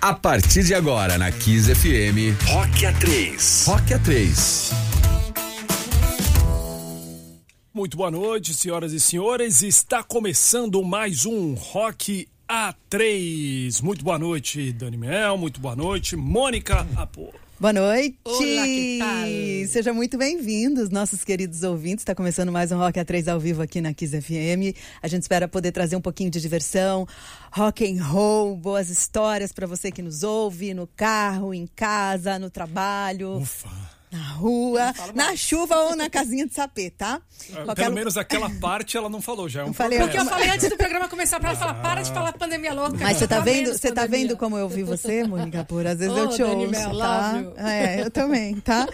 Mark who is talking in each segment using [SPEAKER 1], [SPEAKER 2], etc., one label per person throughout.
[SPEAKER 1] A partir de agora, na Kiss FM, Rock A3. Rock A3.
[SPEAKER 2] Muito boa noite, senhoras e senhores. Está começando mais um Rock A3. Muito boa noite, Dani Mel. Muito boa noite, Mônica Apo.
[SPEAKER 3] Boa noite!
[SPEAKER 4] Olá, que tal?
[SPEAKER 3] Sejam muito bem-vindos, nossos queridos ouvintes. Está começando mais um Rock A3 ao vivo aqui na Kiss FM. A gente espera poder trazer um pouquinho de diversão, rock and roll, boas histórias para você que nos ouve no carro, em casa, no trabalho.
[SPEAKER 2] Ufa.
[SPEAKER 3] Na rua, na chuva ou na casinha de sapê, tá?
[SPEAKER 2] Ah,
[SPEAKER 3] Qualquer
[SPEAKER 2] Pelo
[SPEAKER 3] lu-
[SPEAKER 2] menos aquela parte ela não falou, já é um
[SPEAKER 3] Não falei.
[SPEAKER 4] Porque eu falei antes do programa começar pra ela falar, para de falar pandemia louca.
[SPEAKER 3] Mas você tá
[SPEAKER 4] Tá
[SPEAKER 3] vendo, você tá vendo como eu vi você, Mônica Por? Às vezes
[SPEAKER 4] Ô,
[SPEAKER 3] eu te
[SPEAKER 4] Dani
[SPEAKER 3] ouço,
[SPEAKER 4] Mel,
[SPEAKER 3] tá? É, eu também, tá?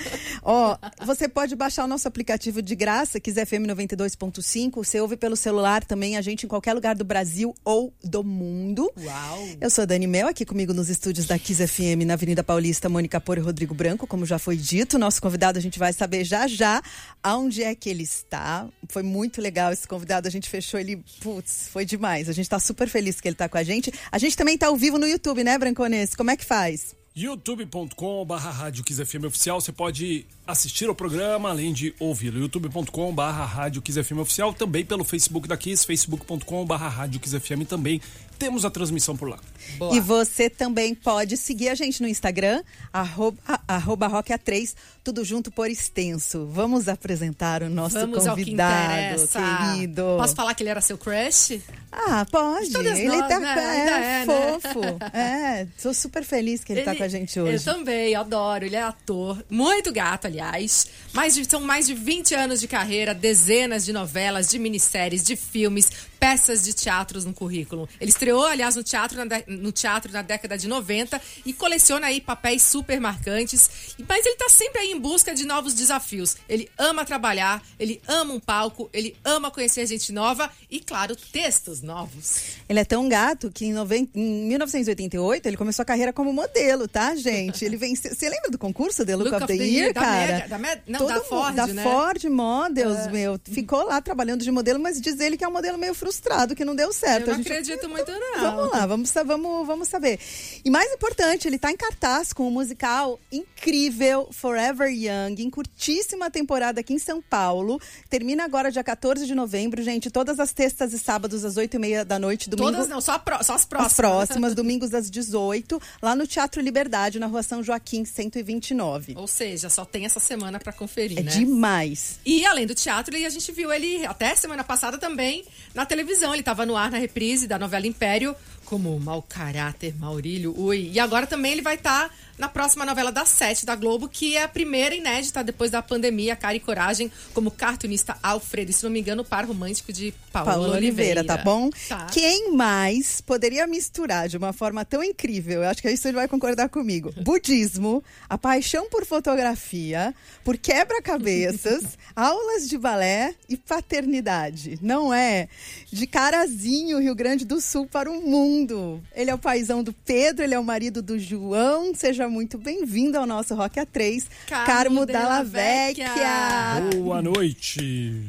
[SPEAKER 3] Ó, você pode baixar o nosso aplicativo de graça, Kiss FM 92.5. Você ouve pelo celular também a gente em qualquer lugar do Brasil ou do mundo.
[SPEAKER 4] Uau.
[SPEAKER 3] Eu sou a Dani Mel, aqui comigo nos estúdios da Kiss FM na Avenida Paulista, Mônica Por e Rodrigo Branco, como já foi dito. Nosso convidado a gente vai saber já já aonde é que ele está. Foi muito legal esse convidado, a gente fechou ele, putz, foi demais. A gente tá super feliz que ele tá com a gente. A gente também tá ao vivo no YouTube, né, Branconês? Como é que faz?
[SPEAKER 2] youtube.com barra Rádio FM Oficial, você pode assistir ao programa, além de ouvi-lo. youtube.com barra Rádio FM Oficial, também pelo Facebook da Kiss, facebook.com barra Rádio FM também. Temos a transmissão por lá.
[SPEAKER 4] Boa.
[SPEAKER 3] E você também pode seguir a gente no Instagram, arroba, arroba rockA3, tudo junto por extenso. Vamos apresentar o nosso
[SPEAKER 4] Vamos ao que
[SPEAKER 3] convidado,
[SPEAKER 4] interessa.
[SPEAKER 3] querido.
[SPEAKER 4] Posso falar que ele era seu crush?
[SPEAKER 3] Ah, pode.
[SPEAKER 4] Todas
[SPEAKER 3] ele
[SPEAKER 4] nós,
[SPEAKER 3] tá
[SPEAKER 4] né?
[SPEAKER 3] é,
[SPEAKER 4] é, né?
[SPEAKER 3] fofo. É, tô super feliz que ele, tá com a gente hoje.
[SPEAKER 4] Eu também, adoro. Ele é ator, muito gato, aliás. Mais de- são mais de 20 anos de carreira, dezenas de novelas, de minisséries, de filmes, peças de teatros no currículo. Ele estreou, aliás, no teatro na, de- no teatro na década de 90 e coleciona aí papéis super marcantes. E- Mas ele tá sempre aí em busca de novos desafios. Ele ama trabalhar, ele ama um palco, ele ama conhecer gente nova e, claro, textos novos.
[SPEAKER 3] Ele é tão gato que em, noven- em 1988 ele começou a carreira como modelo, tá, gente? Ele venceu. Você lembra do concurso The Look, of, the, Year,
[SPEAKER 4] da
[SPEAKER 3] cara?
[SPEAKER 4] Mega- da não,
[SPEAKER 3] Todo
[SPEAKER 4] da
[SPEAKER 3] mundo-
[SPEAKER 4] Ford,
[SPEAKER 3] da
[SPEAKER 4] né?
[SPEAKER 3] Ford Models, meu. Ficou lá trabalhando de modelo, mas diz ele que é um modelo meio frustrado, que não deu certo.
[SPEAKER 4] Eu não
[SPEAKER 3] gente-
[SPEAKER 4] acredito muito, não.
[SPEAKER 3] Vamos lá, vamos, vamos, vamos saber. E mais importante, ele tá em cartaz com um musical incrível, Forever Young, em curtíssima temporada aqui em São Paulo. Termina agora dia 14 de novembro, gente. Todas as terças e sábados às 8 e meia da noite, domingo.
[SPEAKER 4] Todas não, só, a pró- só as próximas.
[SPEAKER 3] As próximas, domingos às 18, lá no Teatro Liberdade, na rua São Joaquim, 129.
[SPEAKER 4] Ou seja, só tem essa semana pra conferir,
[SPEAKER 3] É
[SPEAKER 4] né?
[SPEAKER 3] demais.
[SPEAKER 4] E além do teatro, a gente viu ele até semana passada também na televisão. Ele estava no ar na reprise da novela Império, como mau caráter, Maurílio, ui. E agora também ele vai estar na próxima novela das sete da Globo, que é a primeira inédita depois da pandemia, Cara e Coragem, como cartunista Alfredo, e se não me engano, o par romântico de Paulo,
[SPEAKER 3] Paulo Oliveira, tá bom?
[SPEAKER 4] Tá.
[SPEAKER 3] Quem mais poderia misturar de uma forma tão incrível? Eu acho que isso ele vai concordar comigo. Budismo, a paixão por fotografia, por quebra-cabeças, aulas de balé e paternidade. Não é? De Carazinho, Rio Grande do Sul para o mundo. Ele é o paizão do Pedro, ele é o marido do João. Seja muito bem-vindo ao nosso Rock A3,
[SPEAKER 4] Carmo
[SPEAKER 3] Carmo
[SPEAKER 4] Della
[SPEAKER 3] Dalla
[SPEAKER 4] Vecchia.
[SPEAKER 3] Vecchia.
[SPEAKER 2] Boa noite.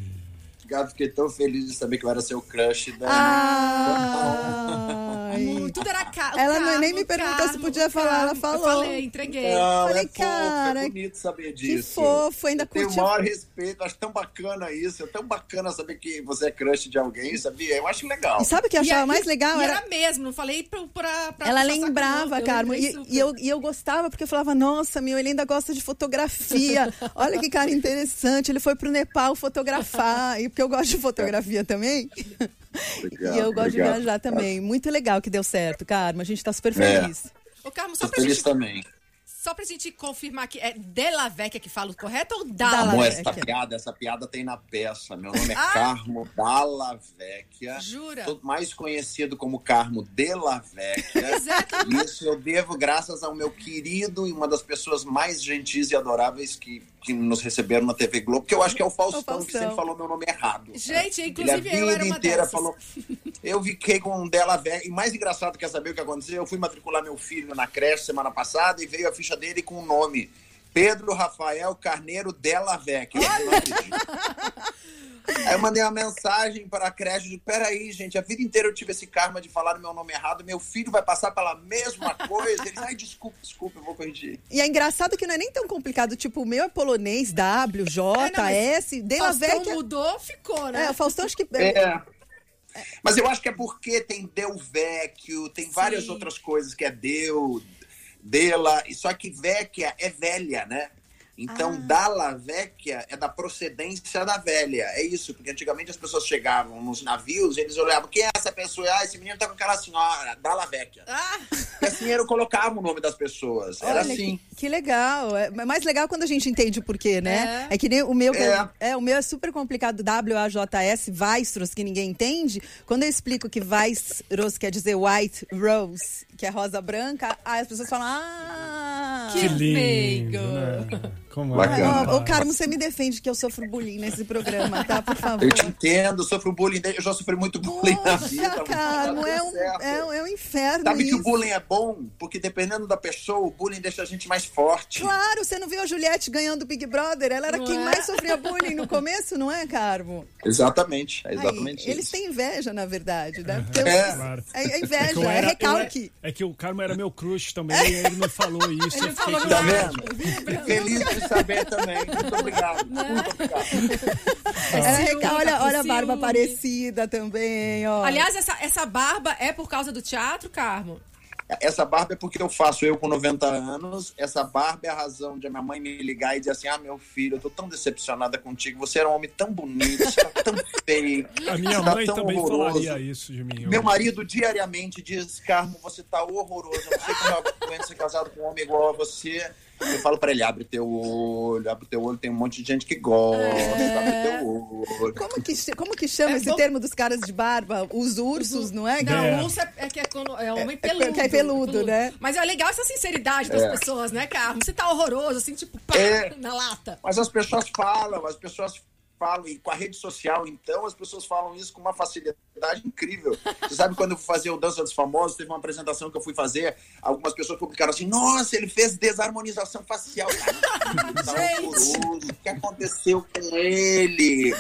[SPEAKER 5] Obrigado, fiquei tão feliz de saber que eu era seu crush. Da...
[SPEAKER 3] Ai.
[SPEAKER 4] Tudo era ca... o
[SPEAKER 3] Ela não- nem me perguntou
[SPEAKER 4] Carmo,
[SPEAKER 3] se podia falar, ela falou.
[SPEAKER 4] Eu falei, entreguei.
[SPEAKER 5] Não,
[SPEAKER 3] Falei,
[SPEAKER 5] é fofo,
[SPEAKER 3] cara,
[SPEAKER 5] é bonito saber
[SPEAKER 3] Que
[SPEAKER 5] disso.
[SPEAKER 3] fofo, ainda
[SPEAKER 5] Eu tenho o
[SPEAKER 3] curtiu.
[SPEAKER 5] maior respeito, acho tão bacana isso, é tão bacana saber que você é crush de alguém, sabia? Eu acho legal.
[SPEAKER 3] E sabe o que eu
[SPEAKER 4] E
[SPEAKER 3] achava
[SPEAKER 4] a-
[SPEAKER 3] mais legal?
[SPEAKER 4] E
[SPEAKER 3] Era...
[SPEAKER 4] era mesmo, não falei pra, pra, pra
[SPEAKER 3] Ela lembrava.
[SPEAKER 4] Eu
[SPEAKER 3] Carmo, e, e eu, e eu gostava porque eu falava, nossa, meu, ele ainda gosta de fotografia. Olha que cara interessante, ele foi pro Nepal fotografar, e porque eu gosto de fotografia também.
[SPEAKER 5] Obrigado,
[SPEAKER 3] e eu gosto de
[SPEAKER 5] obrigado.
[SPEAKER 3] viajar também. Muito legal que deu certo, Carmo, a gente tá super
[SPEAKER 5] É.
[SPEAKER 3] feliz.
[SPEAKER 4] Ô, Carmo, só
[SPEAKER 5] Tô
[SPEAKER 4] pra,
[SPEAKER 5] feliz
[SPEAKER 4] gente,
[SPEAKER 5] também.
[SPEAKER 4] só pra gente confirmar que é Della Vecchia que fala o correto ou? Vecchia.
[SPEAKER 5] essa piada, essa piada tem na peça. Meu nome é
[SPEAKER 4] Ah!
[SPEAKER 5] Carmo Dalla Vecchia.
[SPEAKER 4] Jura?
[SPEAKER 5] Tô mais conhecido como Carmo Della Vecchia.
[SPEAKER 4] Pois é, que-
[SPEAKER 5] Isso eu devo graças ao meu querido e uma das pessoas mais gentis e adoráveis que, que nos receberam na TV Globo, que eu acho que é o Faustão,
[SPEAKER 3] O Faustão.
[SPEAKER 5] que sempre falou meu nome errado.
[SPEAKER 4] Gente,
[SPEAKER 5] Ele a
[SPEAKER 4] inclusive eu
[SPEAKER 5] vida inteira
[SPEAKER 4] dessas.
[SPEAKER 5] falou. Eu fiquei com um dela velha. E mais engraçado, quer saber o que aconteceu? Eu fui matricular meu filho na creche semana passada e veio a ficha dele com o nome Pedro Rafael Carneiro Della Vecchia. Aí eu mandei uma mensagem para a creche de peraí, gente, a vida inteira eu tive esse karma de falar o meu nome errado, meu filho vai passar pela mesma coisa. Eles, ai, desculpa, desculpa, eu vou corrigir.
[SPEAKER 3] E é engraçado que não é nem tão complicado. Tipo, o meu é polonês, W, J,
[SPEAKER 4] É, não,
[SPEAKER 3] S, de la
[SPEAKER 4] Faustão
[SPEAKER 3] Vecchia.
[SPEAKER 4] mudou, ficou, né?
[SPEAKER 3] É, o Faustão acho que.
[SPEAKER 5] É. Mas eu acho que é porque tem Del Vecchio, tem várias
[SPEAKER 4] Sim.
[SPEAKER 5] outras coisas que é Deu, Dela, e só que Vecchia é velha, né? Então,
[SPEAKER 3] Ah.
[SPEAKER 5] Dalla Vecchia é da procedência da velha. É isso, porque antigamente as pessoas chegavam nos navios e eles olhavam, quem é essa pessoa? Ah, esse menino tá com aquela senhora, Dalla Vecchia.
[SPEAKER 4] Ah,
[SPEAKER 5] E assim eu colocava o nome das pessoas. Era
[SPEAKER 3] Olha,
[SPEAKER 5] assim.
[SPEAKER 3] Que, que legal. É mais legal quando a gente entende o porquê, né? É, que nem o meu, é.
[SPEAKER 5] É.
[SPEAKER 3] é, o meu é super complicado, W-A-J-S, Weistros, que ninguém entende. Quando eu explico que Weistros quer dizer white rose, que é rosa branca, aí as pessoas falam, ah...
[SPEAKER 4] Que
[SPEAKER 2] Que lindo,
[SPEAKER 4] meigo.
[SPEAKER 2] né? Como
[SPEAKER 5] Bacana.
[SPEAKER 3] Ô, ô, Carmo, você me defende que eu sofro bullying nesse programa, tá? Por favor.
[SPEAKER 5] Eu te entendo, sofro bullying, eu já sofri muito bullying na vida.
[SPEAKER 3] Poxa, Carmo, é um, é, um- é um inferno
[SPEAKER 5] Sabe que
[SPEAKER 3] isso.
[SPEAKER 5] o bullying é bom? Porque dependendo da pessoa, o bullying deixa a gente mais forte.
[SPEAKER 3] Claro, você não viu a Juliette ganhando o Big Brother? Ela era
[SPEAKER 4] Não
[SPEAKER 3] quem
[SPEAKER 4] é?
[SPEAKER 3] mais sofria bullying no começo, não é, Carmo?
[SPEAKER 5] Exatamente, é
[SPEAKER 3] Aí,
[SPEAKER 5] exatamente
[SPEAKER 3] eles
[SPEAKER 5] isso.
[SPEAKER 3] têm inveja, na verdade, né? Porque
[SPEAKER 5] É.
[SPEAKER 3] eu-
[SPEAKER 2] Claro.
[SPEAKER 3] é, é
[SPEAKER 2] que
[SPEAKER 3] inveja, é
[SPEAKER 2] era- eu
[SPEAKER 3] recalque.
[SPEAKER 2] era- É que o Carmo era meu crush também, e ele não falou isso.
[SPEAKER 4] Ele
[SPEAKER 5] Tá vendo? Feliz de saber também. Muito obrigado. Muito obrigado.
[SPEAKER 4] Ciúme,
[SPEAKER 3] recal-
[SPEAKER 4] tá
[SPEAKER 3] olha, olha a barba parecida também, ó.
[SPEAKER 4] Aliás, essa, essa barba é por causa do teatro, Carmo?
[SPEAKER 5] Essa barba é porque eu faço eu com 90 anos. Essa barba é a razão de a minha mãe me ligar e dizer assim: Ah, meu filho, eu tô tão decepcionada contigo. Você era um homem tão bonito, você tá tão feio.
[SPEAKER 2] A minha
[SPEAKER 5] tá
[SPEAKER 2] mãe
[SPEAKER 5] tão
[SPEAKER 2] também
[SPEAKER 5] horroroso.
[SPEAKER 2] falaria isso de mim.
[SPEAKER 5] Meu marido diariamente diz: Carmo, você tá horroroso. Eu não sei como eu aguento ser casado com um homem igual a você. Eu falo pra ele: abre teu olho, abre teu olho. Tem um monte de gente que gosta, abre teu olho.
[SPEAKER 3] Como que, como que chama
[SPEAKER 4] É
[SPEAKER 3] esse
[SPEAKER 4] bom-
[SPEAKER 3] termo dos caras de barba? Os ursos, não é?
[SPEAKER 4] Não,
[SPEAKER 2] É.
[SPEAKER 4] urso é, é que é, quando- é homem
[SPEAKER 3] É, é
[SPEAKER 4] peludo.
[SPEAKER 3] que é peludo, né?
[SPEAKER 4] Mas é legal essa sinceridade das
[SPEAKER 5] É.
[SPEAKER 4] pessoas, né, Carmo? Você tá horroroso, assim, tipo, pá,
[SPEAKER 5] É.
[SPEAKER 4] na lata.
[SPEAKER 5] Mas as pessoas falam, as pessoas falam, e com a rede social, então, as pessoas falam isso com uma facilidade incrível. Você sabe, quando eu fui fazer o Dança dos Famosos, teve uma apresentação que eu fui fazer, algumas pessoas publicaram assim, nossa, ele fez desarmonização facial. Tá o que aconteceu com ele?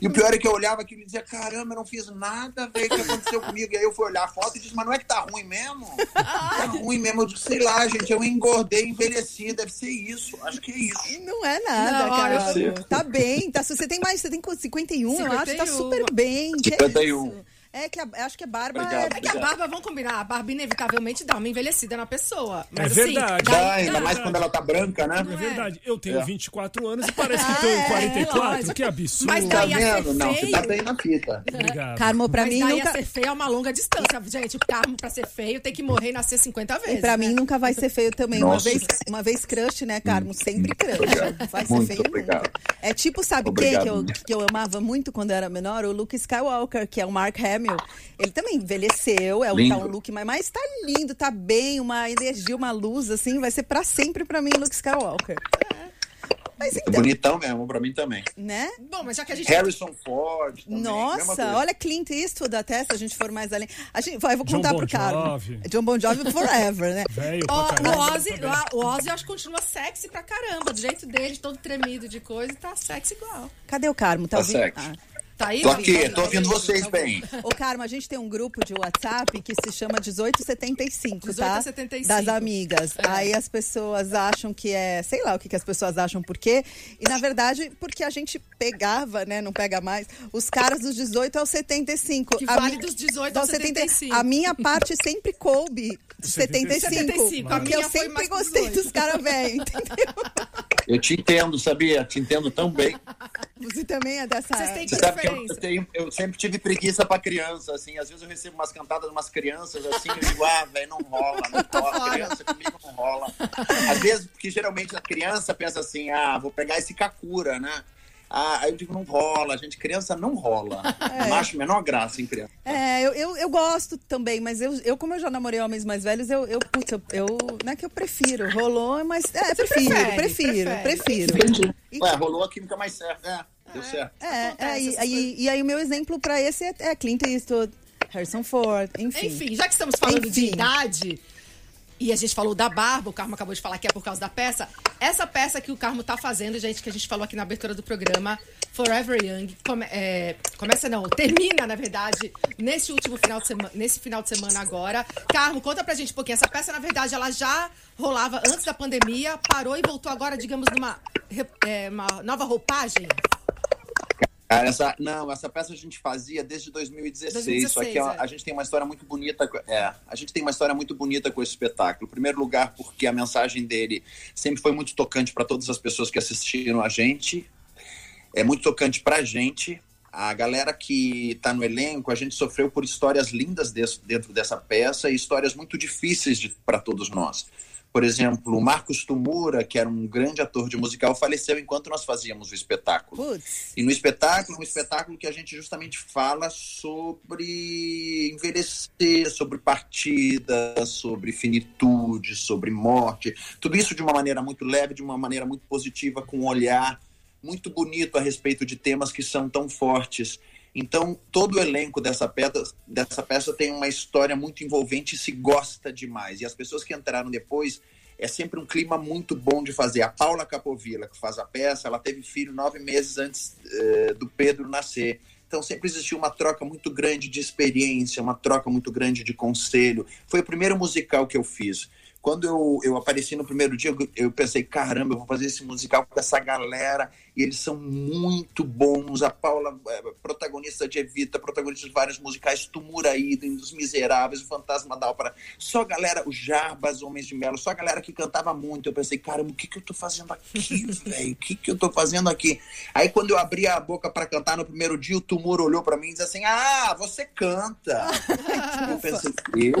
[SPEAKER 5] E o pior é que eu olhava aquilo e dizia, caramba, eu não fiz nada, velho, o que aconteceu comigo? E aí eu fui olhar a foto e disse, mas não é que tá ruim mesmo? Tá ruim mesmo. Eu disse, sei lá, gente, eu engordei, envelheci, deve ser isso. Acho que é isso.
[SPEAKER 3] Não é nada,
[SPEAKER 4] Não,
[SPEAKER 3] cara. Tá bem, tá, se você tem mais, você tem 51, eu acho, tá
[SPEAKER 4] 51.
[SPEAKER 3] super bem. que
[SPEAKER 5] 51.
[SPEAKER 3] É que a- acho que a barba
[SPEAKER 5] Obrigado.
[SPEAKER 3] é...
[SPEAKER 4] É que a barba, vamos combinar, a barba inevitavelmente dá uma envelhecida na pessoa. Mas,
[SPEAKER 2] É
[SPEAKER 4] assim,
[SPEAKER 2] verdade.
[SPEAKER 4] daí-
[SPEAKER 5] Dá, ainda mais quando ela tá branca, né?
[SPEAKER 2] É verdade, eu tenho
[SPEAKER 5] É.
[SPEAKER 2] 24 anos e parece que tenho 44.
[SPEAKER 4] lógico.
[SPEAKER 2] Que absurdo.
[SPEAKER 4] Mas
[SPEAKER 5] Tá
[SPEAKER 4] daí ia ser
[SPEAKER 5] vendo? Não, você tá bem na fita.
[SPEAKER 2] Obrigado.
[SPEAKER 3] Carmo, pra
[SPEAKER 4] Mas
[SPEAKER 3] mim
[SPEAKER 4] daí
[SPEAKER 3] nunca...
[SPEAKER 4] ia ser feio a uma longa distância. Gente, o Carmo, pra ser feio, tem que morrer e nascer 50 vezes.
[SPEAKER 3] E pra
[SPEAKER 4] né?
[SPEAKER 3] mim nunca vai ser feio também. Uma vez, uma vez crush, né, Carmo? Sempre crush.
[SPEAKER 5] Obrigado.
[SPEAKER 3] Vai ser
[SPEAKER 5] Muito
[SPEAKER 3] feio
[SPEAKER 5] obrigado.
[SPEAKER 3] nunca. É tipo, sabe quem que eu,
[SPEAKER 5] Obrigado.
[SPEAKER 3] que eu amava muito quando eu era menor? O Luke Skywalker, que é o Mark Hamill. Ele também envelheceu, é um,
[SPEAKER 5] Lindo.
[SPEAKER 3] tá um look, mas, mas tá lindo, tá bem, uma energia, uma luz, assim. Vai ser pra sempre pra mim, Luke Skywalker. Mas
[SPEAKER 5] É
[SPEAKER 3] então,
[SPEAKER 5] bonitão mesmo, pra mim também.
[SPEAKER 3] né?
[SPEAKER 4] Bom, mas já que a gente.
[SPEAKER 5] Harrison Ford também.
[SPEAKER 3] Nossa, olha Clint Eastwood até, se a gente for mais além. A gente, vai, eu vou
[SPEAKER 2] John
[SPEAKER 3] contar
[SPEAKER 2] Bon
[SPEAKER 3] pro Carmo.
[SPEAKER 2] Jovi.
[SPEAKER 3] John Bon Jovi forever, né?
[SPEAKER 2] Velho
[SPEAKER 4] o Ozzy, o Ozzy eu acho que continua sexy pra caramba. Do jeito dele, todo tremido de coisa, tá sexy igual.
[SPEAKER 3] Cadê o Carmo? Tá,
[SPEAKER 5] Tá
[SPEAKER 3] ouvindo? Ah.
[SPEAKER 4] Tá aí?
[SPEAKER 5] Tô aqui, tô ouvindo vocês bem.
[SPEAKER 3] Ô, Carmo, a gente tem um grupo de WhatsApp que se chama 1875, tá?
[SPEAKER 4] 1875.
[SPEAKER 3] Das amigas.
[SPEAKER 4] É.
[SPEAKER 3] Aí as pessoas acham que é, sei lá o que, que as pessoas acham por quê. E na verdade, porque a gente pegava, né? Não pega mais, os caras dos 18 aos 75.
[SPEAKER 4] Que
[SPEAKER 3] A
[SPEAKER 4] vale
[SPEAKER 3] mi-
[SPEAKER 4] dos 18 aos
[SPEAKER 3] aos 70.
[SPEAKER 4] 75.
[SPEAKER 3] A minha parte sempre coube dos 75.
[SPEAKER 4] 75, a
[SPEAKER 3] Porque
[SPEAKER 4] minha
[SPEAKER 3] eu sempre gostei dos caras velhos, entendeu?
[SPEAKER 5] Eu te entendo, sabia? Te entendo tão bem.
[SPEAKER 3] Você também é dessa
[SPEAKER 4] Vocês têm
[SPEAKER 3] época.
[SPEAKER 5] Você sabe que eu, eu tenho- eu sempre tive preguiça pra criança, assim. Às vezes eu recebo umas cantadas de umas crianças, assim, eu digo, ah, velho, não rola, não rola. Criança comigo não rola. Às vezes, porque geralmente a criança pensa assim, ah, vou pegar esse Kakura, né? Ah, aí eu digo, não rola, gente, criança não rola. Não acho a menor graça em criança.
[SPEAKER 3] É, eu, eu, eu gosto também, mas eu, eu, como eu já namorei homens mais velhos, eu, eu, putz, eu, eu não é que eu prefiro, rolou, mas é, prefiro,
[SPEAKER 4] prefere,
[SPEAKER 3] prefiro,
[SPEAKER 4] prefere.
[SPEAKER 3] prefiro.
[SPEAKER 5] Ué, rolou a química mais certa. É, deu certo.
[SPEAKER 3] É, é, e, aí, e aí o meu exemplo pra esse é, é Clint Eastwood, Harrison Ford, enfim.
[SPEAKER 4] Enfim, já que estamos falando de
[SPEAKER 3] Enfim.
[SPEAKER 4] idade, E a gente falou da barba, o Carmo acabou de falar que é por causa da peça. Essa peça que o Carmo tá fazendo, gente, que a gente falou aqui na abertura do programa, Forever Young, come, é, começa não, termina, na verdade, nesse último final de semana, nesse final de semana agora. Carmo, conta pra gente um pouquinho. Essa peça, na verdade, ela já rolava antes da pandemia, parou e voltou agora, digamos, numa é, uma nova roupagem?
[SPEAKER 5] Cara, essa, não, essa peça a gente fazia desde 2016, 2016 só que é. a gente tem uma história muito bonita, é, a gente tem uma história muito bonita com esse espetáculo. Em primeiro lugar, porque a mensagem dele sempre foi muito tocante para todas as pessoas que assistiram a gente, é muito tocante para a gente. A galera que está no elenco, a gente sofreu por histórias lindas dentro dessa peça e histórias muito difíceis para todos nós. Por exemplo, o Marcos Tumura, que era um grande ator de musical, faleceu enquanto nós fazíamos o espetáculo. Putz. E no espetáculo, um espetáculo que a gente justamente fala sobre envelhecer, sobre partida, sobre finitude, sobre morte. Tudo isso de uma maneira muito leve, de uma maneira muito positiva, com um olhar muito bonito a respeito de temas que são tão fortes. Então, todo o elenco dessa peça, dessa peça tem uma história muito envolvente e se gosta demais. E as pessoas que entraram depois, é sempre um clima muito bom de fazer. A Paula Capovilla, que faz a peça, ela teve filho nove meses antes uh, do Pedro nascer. Então sempre existiu uma troca muito grande de experiência, uma troca muito grande de conselho. Foi o primeiro musical que eu fiz. Quando eu, eu apareci no primeiro dia, eu, pensei, caramba, eu vou fazer esse musical com essa galera e eles são muito bons. A Paula, é, protagonista de Evita, protagonista de vários musicais, Tumuraído, Dos Miseráveis, O Fantasma da Ópera, só galera, o Jarbas, Homens de Melo, só galera que cantava muito. Eu pensei, caramba, o que, que eu tô fazendo aqui, velho? O que, que eu tô fazendo aqui? Aí quando eu abri a boca para cantar no primeiro dia, o Tumor olhou para mim e disse assim: Ah, você canta. eu pensei, eu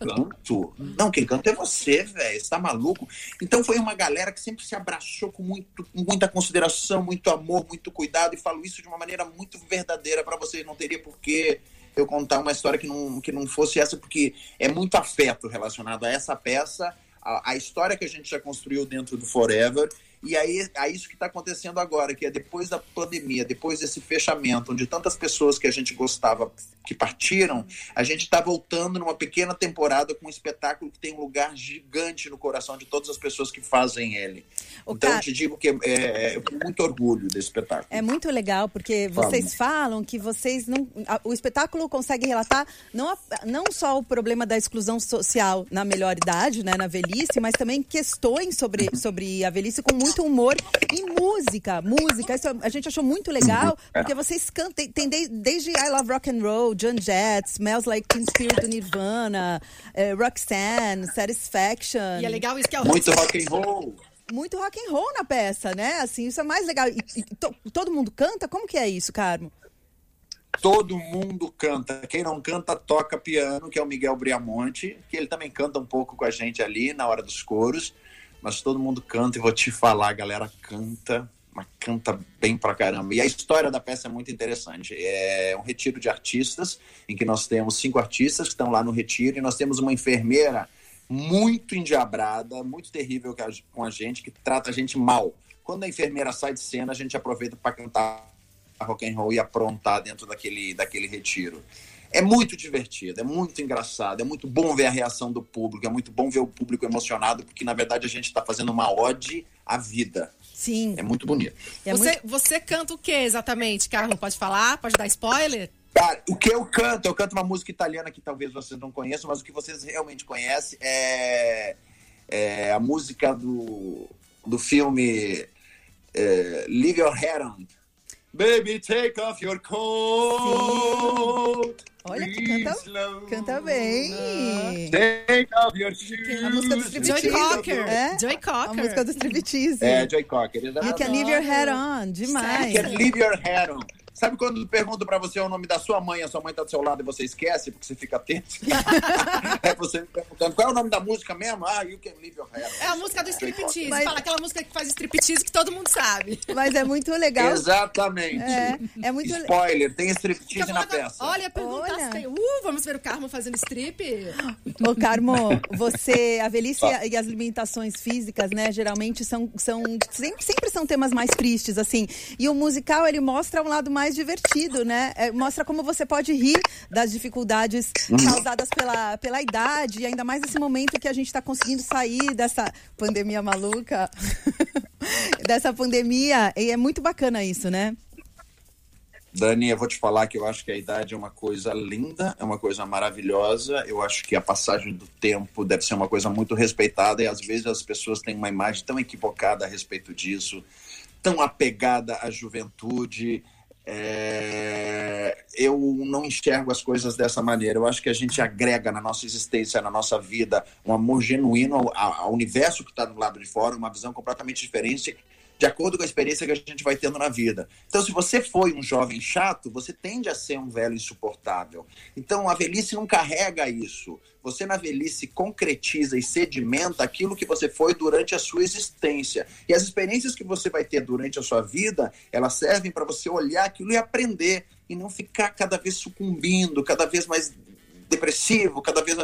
[SPEAKER 5] canto? Não, quem canta é você, velho. Você tá maluco? Então foi uma galera que sempre se abraçou com, muito, com muita consideração muito amor, muito cuidado, e falo isso de uma maneira muito verdadeira para vocês. Não teria por que eu contar uma história que não, que não fosse essa, porque é muito afeto relacionado a essa peça, a, a história que a gente já construiu dentro do Forever e aí é isso que está acontecendo agora, que é depois da pandemia, depois desse fechamento, onde tantas pessoas que a gente gostava que partiram, a gente está voltando numa pequena temporada com um espetáculo que tem um lugar gigante no coração de todas as pessoas que fazem ele. O então, eu te digo que é, é, é muito orgulho desse espetáculo.
[SPEAKER 3] É muito legal, porque vocês falam que vocês não. O espetáculo consegue relatar não, não só o problema da exclusão social na melhor idade, né, na velhice, mas também questões sobre, sobre a velhice com muito muito humor e música. Música, isso a gente achou muito legal, porque vocês cantam, tem desde I Love Rock and Roll, John Jett, Smells Like Teen Spirit do Nirvana, uh, Roxanne, Satisfaction.
[SPEAKER 4] E é legal isso que é o
[SPEAKER 5] Muito rock and roll
[SPEAKER 3] muito rock and roll na peça, né? Assim, isso é mais legal. E, e to, todo mundo canta? Como que é isso, Carmo?
[SPEAKER 5] Todo mundo canta. Quem não canta, toca piano, que é o Miguel Briamonte, que ele também canta um pouco com a gente ali na hora dos coros mas todo mundo canta e vou te falar, a galera canta, mas canta bem pra caramba. E a história da peça é muito interessante. É um retiro de artistas, em que nós temos cinco artistas que estão lá no retiro, e nós temos uma enfermeira muito endiabrada, muito terrível com a gente, que trata a gente mal. Quando a enfermeira sai de cena, a gente aproveita para cantar rock and roll e aprontar dentro daquele, daquele retiro. É muito divertido, é muito engraçado, é muito bom ver a reação do público, é muito bom ver o público emocionado, porque na verdade a gente está fazendo uma ode à vida.
[SPEAKER 3] Sim.
[SPEAKER 5] É muito bonito.
[SPEAKER 4] É você, muito... você canta o que exatamente, Carlos? Pode falar? Pode dar spoiler?
[SPEAKER 5] Cara, o que eu canto, eu canto uma música italiana que talvez vocês não conheçam, mas o que vocês realmente conhecem é, é a música do, do filme é, Leave Your Head On. Baby, take off your coat.
[SPEAKER 3] Olha que canta, canta bem.
[SPEAKER 5] Take off your shoes.
[SPEAKER 3] A música do striptease.
[SPEAKER 4] Joy Cocker. É? Joy Cocker.
[SPEAKER 3] A música do striptease.
[SPEAKER 5] É, Joy Cocker.
[SPEAKER 3] You can leave your head on. Demais.
[SPEAKER 5] You can leave your head on. Sabe quando pergunto pra você o nome da sua mãe, a sua mãe tá do seu lado e você esquece porque você fica tenso? é você me perguntando qual é o nome da música mesmo? Ah, You Can Leave Your Hair.
[SPEAKER 4] É a música do striptease. Mas... Fala aquela música que faz striptease que todo mundo sabe.
[SPEAKER 3] Mas é muito legal.
[SPEAKER 5] Exatamente.
[SPEAKER 3] É, é muito
[SPEAKER 5] Spoiler, tem striptease na peça.
[SPEAKER 4] Olha, perguntar se tem. Uh, vamos ver o Carmo fazendo strip.
[SPEAKER 3] Ô, Carmo, você, a velhice ah. e as limitações físicas, né, geralmente são, são sempre, sempre são temas mais tristes, assim. E o musical, ele mostra um lado mais mais divertido, né? É, mostra como você pode rir das dificuldades causadas pela, pela idade, e ainda mais nesse momento que a gente está conseguindo sair dessa pandemia maluca, dessa pandemia. E é muito bacana isso, né?
[SPEAKER 5] Dani, eu vou te falar que eu acho que a idade é uma coisa linda, é uma coisa maravilhosa. Eu acho que a passagem do tempo deve ser uma coisa muito respeitada e às vezes as pessoas têm uma imagem tão equivocada a respeito disso, tão apegada à juventude. É... Eu não enxergo as coisas dessa maneira. Eu acho que a gente agrega na nossa existência, na nossa vida, um amor genuíno ao, ao universo que está do lado de fora, uma visão completamente diferente de acordo com a experiência que a gente vai tendo na vida. Então, se você foi um jovem chato, você tende a ser um velho insuportável. Então, a velhice não carrega isso. Você, na velhice, concretiza e sedimenta aquilo que você foi durante a sua existência. E as experiências que você vai ter durante a sua vida, elas servem para você olhar aquilo e aprender. E não ficar cada vez sucumbindo, cada vez mais depressivo, cada vez.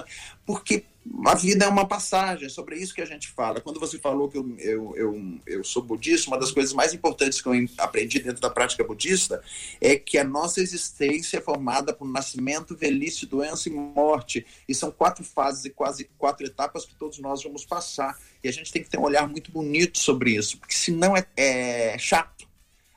[SPEAKER 5] Porque a vida é uma passagem, é sobre isso que a gente fala. Quando você falou que eu, eu, eu, eu, sou budista, uma das coisas mais importantes que eu aprendi dentro da prática budista é que a nossa existência é formada por nascimento, velhice, doença e morte. E são quatro fases e quase quatro etapas que todos nós vamos passar. E a gente tem que ter um olhar muito bonito sobre isso, porque senão é, é chato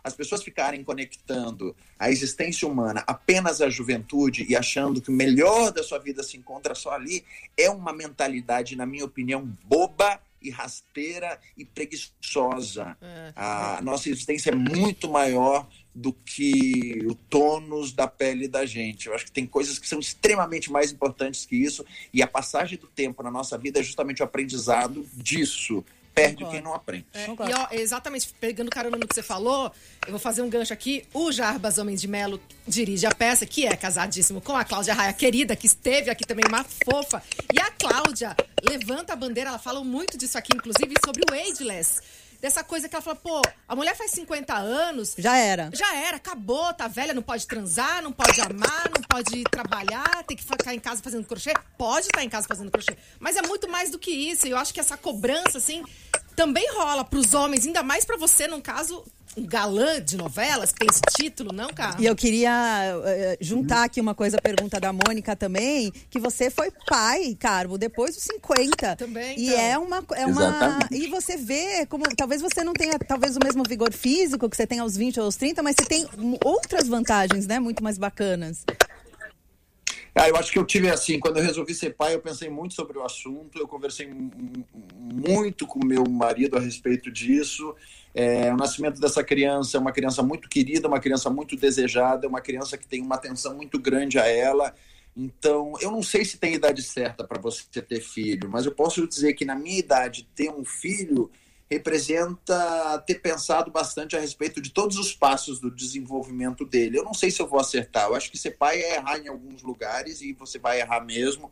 [SPEAKER 5] as pessoas ficarem conectando a existência humana apenas à juventude e achando que o melhor da sua vida se encontra só ali, é uma mentalidade, na minha opinião, boba e rasteira e preguiçosa. É. A nossa existência é muito maior do que o tônus da pele da gente. Eu acho que tem coisas que são extremamente mais importantes que isso, e a passagem do tempo na nossa vida é justamente o aprendizado disso perde Concordo. quem não aprende. É, e
[SPEAKER 4] ó, exatamente, pegando carona no que você falou, eu vou fazer um gancho aqui. O Jarbas Homens de Melo dirige a peça, que é casadíssimo com a Cláudia Raia, querida, que esteve aqui também, uma fofa. E a Cláudia levanta a bandeira, ela fala muito disso aqui, inclusive, sobre o ageless dessa coisa que ela fala, pô, a mulher faz 50 anos.
[SPEAKER 3] Já era.
[SPEAKER 4] Já era, acabou, tá velha, não pode transar, não pode amar, não pode trabalhar, tem que ficar em casa fazendo crochê. Pode estar em casa fazendo crochê. Mas é muito mais do que isso. E eu acho que essa cobrança, assim, também rola pros homens, ainda mais para você, num caso, um galã de novelas, que tem esse título, não, cara?
[SPEAKER 3] E eu queria uh, juntar aqui uma coisa, a pergunta da Mônica também, que você foi pai, Carmo, depois dos 50.
[SPEAKER 4] Também.
[SPEAKER 3] E então. é uma. É uma e você vê como. Talvez você não tenha talvez o mesmo vigor físico que você tem aos 20 ou aos 30, mas você tem outras vantagens, né? Muito mais bacanas.
[SPEAKER 5] Ah, eu acho que eu tive assim, quando eu resolvi ser pai, eu pensei muito sobre o assunto, eu conversei muito com meu marido a respeito disso. É, o nascimento dessa criança é uma criança muito querida, uma criança muito desejada, uma criança que tem uma atenção muito grande a ela. Então, eu não sei se tem idade certa para você ter filho, mas eu posso dizer que na minha idade ter um filho representa ter pensado bastante a respeito de todos os passos do desenvolvimento dele. Eu não sei se eu vou acertar. Eu acho que ser pai é errar em alguns lugares e você vai errar mesmo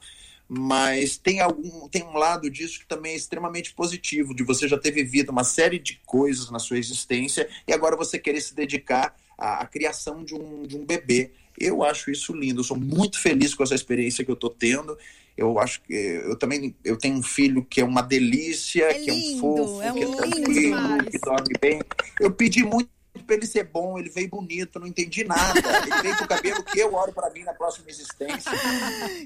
[SPEAKER 5] mas tem algum tem um lado disso que também é extremamente positivo de você já ter vivido uma série de coisas na sua existência e agora você querer se dedicar à, à criação de um, de um bebê. Eu acho isso lindo eu sou muito feliz com essa experiência que eu estou tendo. Eu acho que eu também eu tenho um filho que é uma delícia
[SPEAKER 3] é
[SPEAKER 5] que
[SPEAKER 3] lindo,
[SPEAKER 5] é um fofo
[SPEAKER 3] é um
[SPEAKER 5] que é tranquilo que dorme bem. Eu pedi muito pra ele ser bom, ele veio bonito, não entendi nada. Ele veio com o cabelo que eu oro para mim na próxima existência.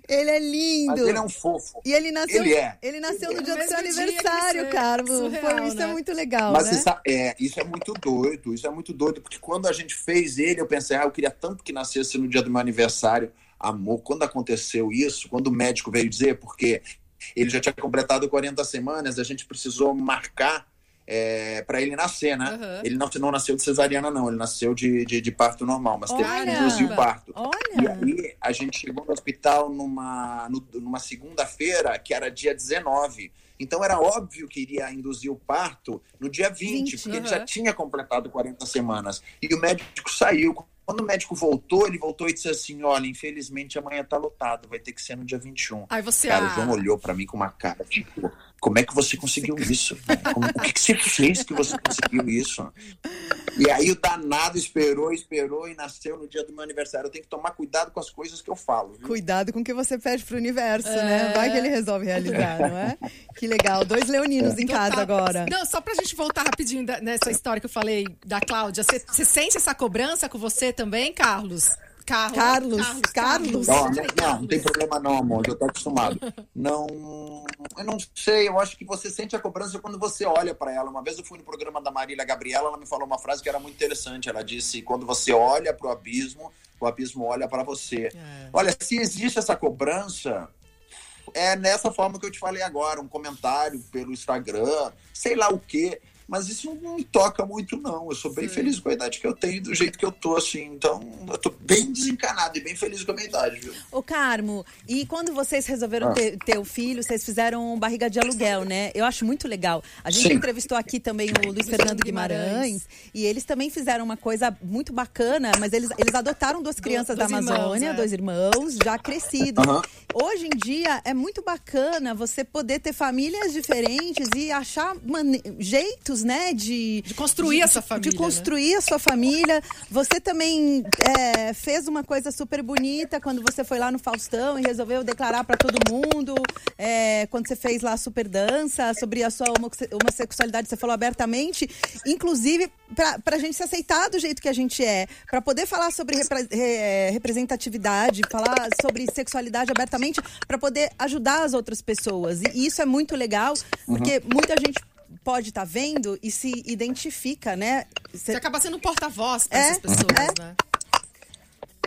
[SPEAKER 3] Ele é lindo. Mas
[SPEAKER 5] ele é um fofo.
[SPEAKER 3] E ele nasceu,
[SPEAKER 5] ele é.
[SPEAKER 3] Ele nasceu ele no é. dia do seu aniversário, Carlos. Foi, isso é né? é muito legal,
[SPEAKER 5] Mas
[SPEAKER 3] né?
[SPEAKER 5] Isso é, isso é muito doido, isso é muito doido, porque quando a gente fez ele, eu pensei, ah, eu queria tanto que nascesse no dia do meu aniversário. Amor, quando aconteceu isso, quando o médico veio dizer, porque ele já tinha completado 40 semanas, a gente precisou marcar é, para ele nascer, né? Uhum. Ele não, não nasceu de cesariana, não, ele nasceu de, de, de parto normal, mas Olha. teve que induzir o parto.
[SPEAKER 3] Olha.
[SPEAKER 5] E aí a gente chegou no hospital numa, numa segunda-feira, que era dia 19. Então era óbvio que iria induzir o parto no dia 20, 20 porque uhum. ele já tinha completado 40 semanas. E o médico saiu. Quando o médico voltou, ele voltou e disse assim: Olha, infelizmente amanhã tá lotado, vai ter que ser no dia 21.
[SPEAKER 4] Aí você.
[SPEAKER 5] Cara, ah... o João olhou para mim com uma cara tipo como é que você conseguiu isso? Como, o que, que você fez que você conseguiu isso? E aí o danado esperou, esperou e nasceu no dia do meu aniversário. Eu tenho que tomar cuidado com as coisas que eu falo. Viu?
[SPEAKER 3] Cuidado com o que você pede pro universo, é. né? Vai que ele resolve realizar, não é? Que legal. Dois leoninos em casa agora.
[SPEAKER 4] Não, só pra gente voltar rapidinho nessa história que eu falei da Cláudia. Você sente essa cobrança com você também, Carlos?
[SPEAKER 3] Carlos. Carlos. Carlos.
[SPEAKER 5] Não, não, não, não tem problema não, amor. Eu tô acostumado. Não, eu não sei. Eu acho que você sente a cobrança quando você olha para ela. Uma vez eu fui no programa da Marília Gabriela, ela me falou uma frase que era muito interessante. Ela disse: quando você olha para o abismo, o abismo olha para você. É. Olha, se existe essa cobrança, é nessa forma que eu te falei agora, um comentário pelo Instagram, sei lá o quê. Mas isso não me toca muito, não. Eu sou bem Sim. feliz com a idade que eu tenho, do jeito que eu tô, assim. Então, eu tô bem desencanado e bem feliz com a minha idade, viu?
[SPEAKER 3] Ô, Carmo, e quando vocês resolveram ah. ter, ter o filho, vocês fizeram barriga de aluguel, né? Eu acho muito legal. A gente Sim. entrevistou aqui também o Luiz Fernando Guimarães, e eles também fizeram uma coisa muito bacana, mas eles, eles adotaram duas crianças dois da Amazônia, irmãos, é. dois irmãos, já crescidos. Hoje em dia, é muito bacana você poder ter famílias diferentes e achar jeitos né? De,
[SPEAKER 4] de construir de, a sua família.
[SPEAKER 3] De construir né? a sua família. Você também é, fez uma coisa super bonita quando você foi lá no Faustão e resolveu declarar para todo mundo. É, quando você fez lá a super dança sobre a sua homossexualidade, você falou abertamente. Inclusive, para a gente se aceitar do jeito que a gente é, para poder falar sobre repre, re, representatividade, falar sobre sexualidade abertamente, para poder ajudar as outras pessoas. E isso é muito legal, porque uhum. muita gente pode estar tá vendo e se identifica, né?
[SPEAKER 4] Você acaba sendo porta-voz para é, essas pessoas, é. né?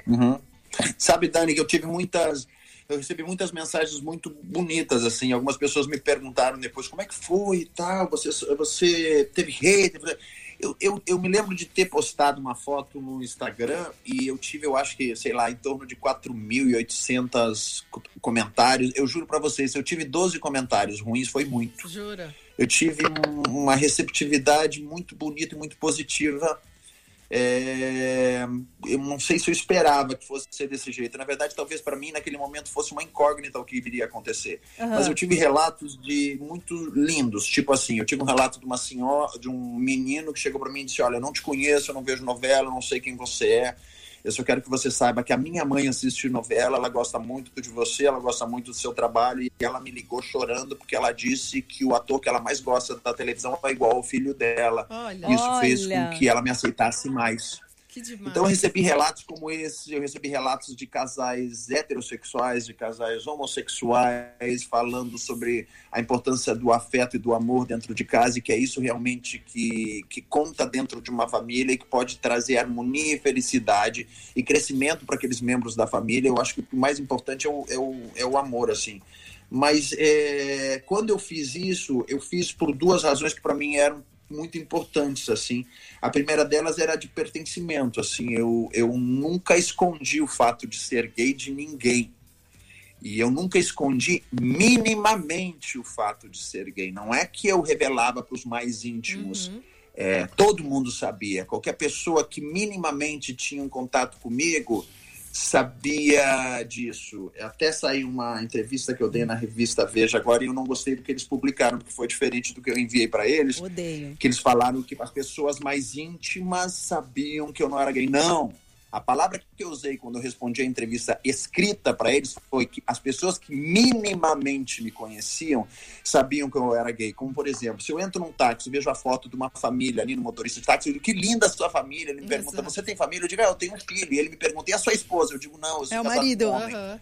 [SPEAKER 5] Uhum. Sabe, Dani, que eu tive muitas. Eu recebi muitas mensagens muito bonitas, assim. Algumas pessoas me perguntaram depois como é que foi e tal. Você, você teve hate? Eu, eu, eu me lembro de ter postado uma foto no Instagram e eu tive, eu acho que, sei lá, em torno de 4.800 comentários. Eu juro para vocês, se eu tive 12 comentários ruins, foi muito.
[SPEAKER 4] Jura?
[SPEAKER 5] Eu tive uma receptividade muito bonita e muito positiva. É, eu não sei se eu esperava que fosse ser desse jeito. Na verdade, talvez para mim naquele momento fosse uma incógnita o que iria acontecer. Uhum. Mas eu tive relatos de muito lindos, tipo assim, eu tive um relato de uma senhora, de um menino que chegou para mim e disse: "Olha, eu não te conheço, eu não vejo novela, eu não sei quem você é, eu só quero que você saiba que a minha mãe assiste novela, ela gosta muito de você, ela gosta muito do seu trabalho e ela me ligou chorando porque ela disse que o ator que ela mais gosta da televisão é igual ao filho dela. Olha, Isso fez com que ela me aceitasse mais. Então eu recebi relatos como esse, eu recebi relatos de casais heterossexuais, de casais homossexuais, falando sobre a importância do afeto e do amor dentro de casa e que é isso realmente que, que conta dentro de uma família e que pode trazer harmonia e felicidade e crescimento para aqueles membros da família. Eu acho que o mais importante é o, é o, é o amor, assim. Mas é, quando eu fiz isso, eu fiz por duas razões que para mim eram muito importantes assim. A primeira delas era de pertencimento, assim, eu, eu nunca escondi o fato de ser gay de ninguém. E eu nunca escondi minimamente o fato de ser gay. Não é que eu revelava para os mais íntimos. Uhum. É, todo mundo sabia. Qualquer pessoa que minimamente tinha um contato comigo sabia disso. Até saiu uma entrevista que eu dei na revista Veja agora e eu não gostei do que eles publicaram, porque foi diferente do que eu enviei para eles.
[SPEAKER 3] Odeio.
[SPEAKER 5] Que eles falaram que as pessoas mais íntimas sabiam que eu não era gay. Não! A palavra que eu usei quando eu respondi a entrevista escrita para eles foi que as pessoas que minimamente me conheciam sabiam que eu era gay. Como, por exemplo, se eu entro num táxi e vejo a foto de uma família ali no motorista de táxi, eu digo, que linda a sua família. Ele me Exato. pergunta, você tem família? Eu digo, ah, eu tenho um filho. E ele me pergunta, e a sua esposa? Eu digo, não, eu sou
[SPEAKER 3] É o marido. Uhum.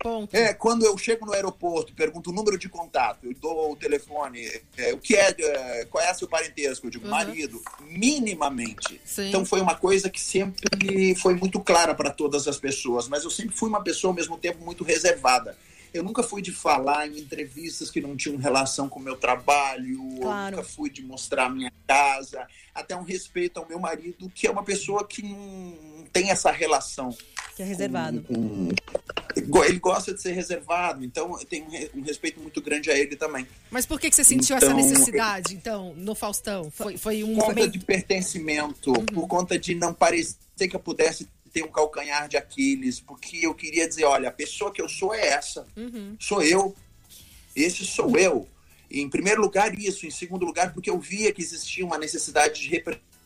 [SPEAKER 5] Ponto. É, quando eu chego no aeroporto, pergunto o número de contato, eu dou o telefone, é, o que é, é, qual é seu parentesco? Eu digo, uhum. marido, minimamente. Sim. Então foi uma coisa que sempre foi muito clara para todas as pessoas, mas eu sempre fui uma pessoa ao mesmo tempo muito reservada. Eu nunca fui de falar em entrevistas que não tinham relação com o meu trabalho, claro. nunca fui de mostrar a minha casa, até um respeito ao meu marido, que é uma pessoa que não tem essa relação.
[SPEAKER 3] Que é reservado.
[SPEAKER 5] Com, com, ele gosta de ser reservado, então eu tenho um respeito muito grande a ele também.
[SPEAKER 4] Mas por que, que você sentiu então, essa necessidade, então, no Faustão? Foi, foi um
[SPEAKER 5] por conta
[SPEAKER 4] momento...
[SPEAKER 5] de pertencimento, uhum. por conta de não parecer que eu pudesse ter um calcanhar de Aquiles, porque eu queria dizer, olha, a pessoa que eu sou é essa, uhum. sou eu, esse sou eu. Em primeiro lugar isso, em segundo lugar porque eu via que existia uma necessidade de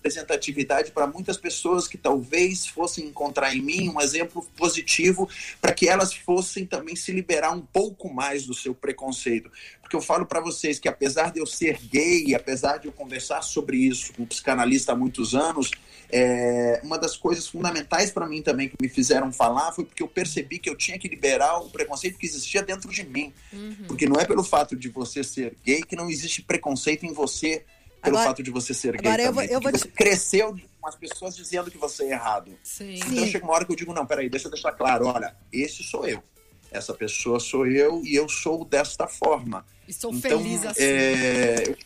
[SPEAKER 5] representatividade para muitas pessoas que talvez fossem encontrar em mim um exemplo positivo para que elas fossem também se liberar um pouco mais do seu preconceito. Porque eu falo para vocês que apesar de eu ser gay, apesar de eu conversar sobre isso com um psicanalista há muitos anos, é, uma das coisas fundamentais para mim também que me fizeram falar foi porque eu percebi que eu tinha que liberar o preconceito que existia dentro de mim. Uhum. Porque não é pelo fato de você ser gay que não existe preconceito em você pelo agora, fato de você ser gay agora também. Eu vou, eu vou te... Você cresceu com as pessoas dizendo que você é errado. Sim. Então Sim. chega uma hora que eu digo, não, peraí, deixa eu deixar claro, olha, esse sou eu. Essa pessoa sou eu e eu sou desta forma.
[SPEAKER 4] E sou então, feliz assim.
[SPEAKER 5] É,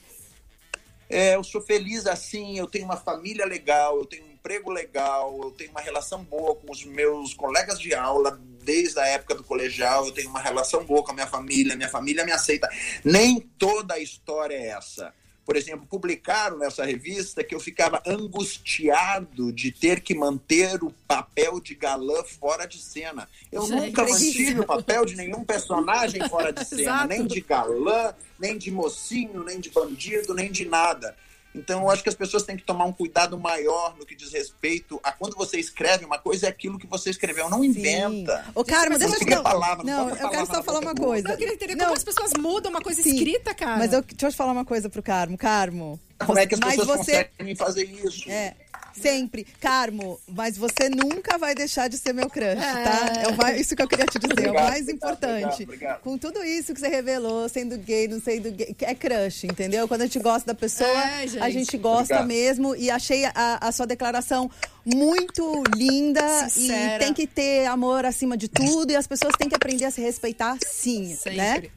[SPEAKER 5] é, eu sou feliz assim, eu tenho uma família legal, eu tenho um emprego legal, eu tenho uma relação boa com os meus colegas de aula desde a época do colegial, eu tenho uma relação boa com a minha família, minha família me aceita. Nem toda a história é essa por exemplo, publicaram nessa revista que eu ficava angustiado de ter que manter o papel de galã fora de cena. Eu Gente, nunca mantive o papel de nenhum personagem fora de cena, nem de galã, nem de mocinho, nem de bandido, nem de nada. Então, eu acho que as pessoas têm que tomar um cuidado maior no que diz respeito a quando você escreve uma coisa, é aquilo que você escreveu, não inventa.
[SPEAKER 3] Ô, Carmo, deixa eu
[SPEAKER 5] te palavra,
[SPEAKER 3] Não, não eu quero só falar uma coisa.
[SPEAKER 4] Eu queria entender não. como as pessoas mudam uma coisa Sim. escrita, cara.
[SPEAKER 3] Mas eu, deixa eu te falar uma coisa pro Carmo. Carmo.
[SPEAKER 5] Como é que as pessoas você... conseguem fazer isso?
[SPEAKER 3] É. Sempre. Carmo, mas você nunca vai deixar de ser meu crush, tá? É, o mais, isso que eu queria te dizer, obrigado, é o mais importante. Obrigado, obrigado. Com tudo isso que você revelou, sendo gay, não sendo gay, é crush, entendeu? Quando a gente gosta da pessoa, é, gente. a gente gosta mesmo. E achei a, a, sua declaração muito linda. Sincera. E tem que ter amor acima de tudo. E as pessoas têm que aprender a se respeitar, sim, né? Sempre. né?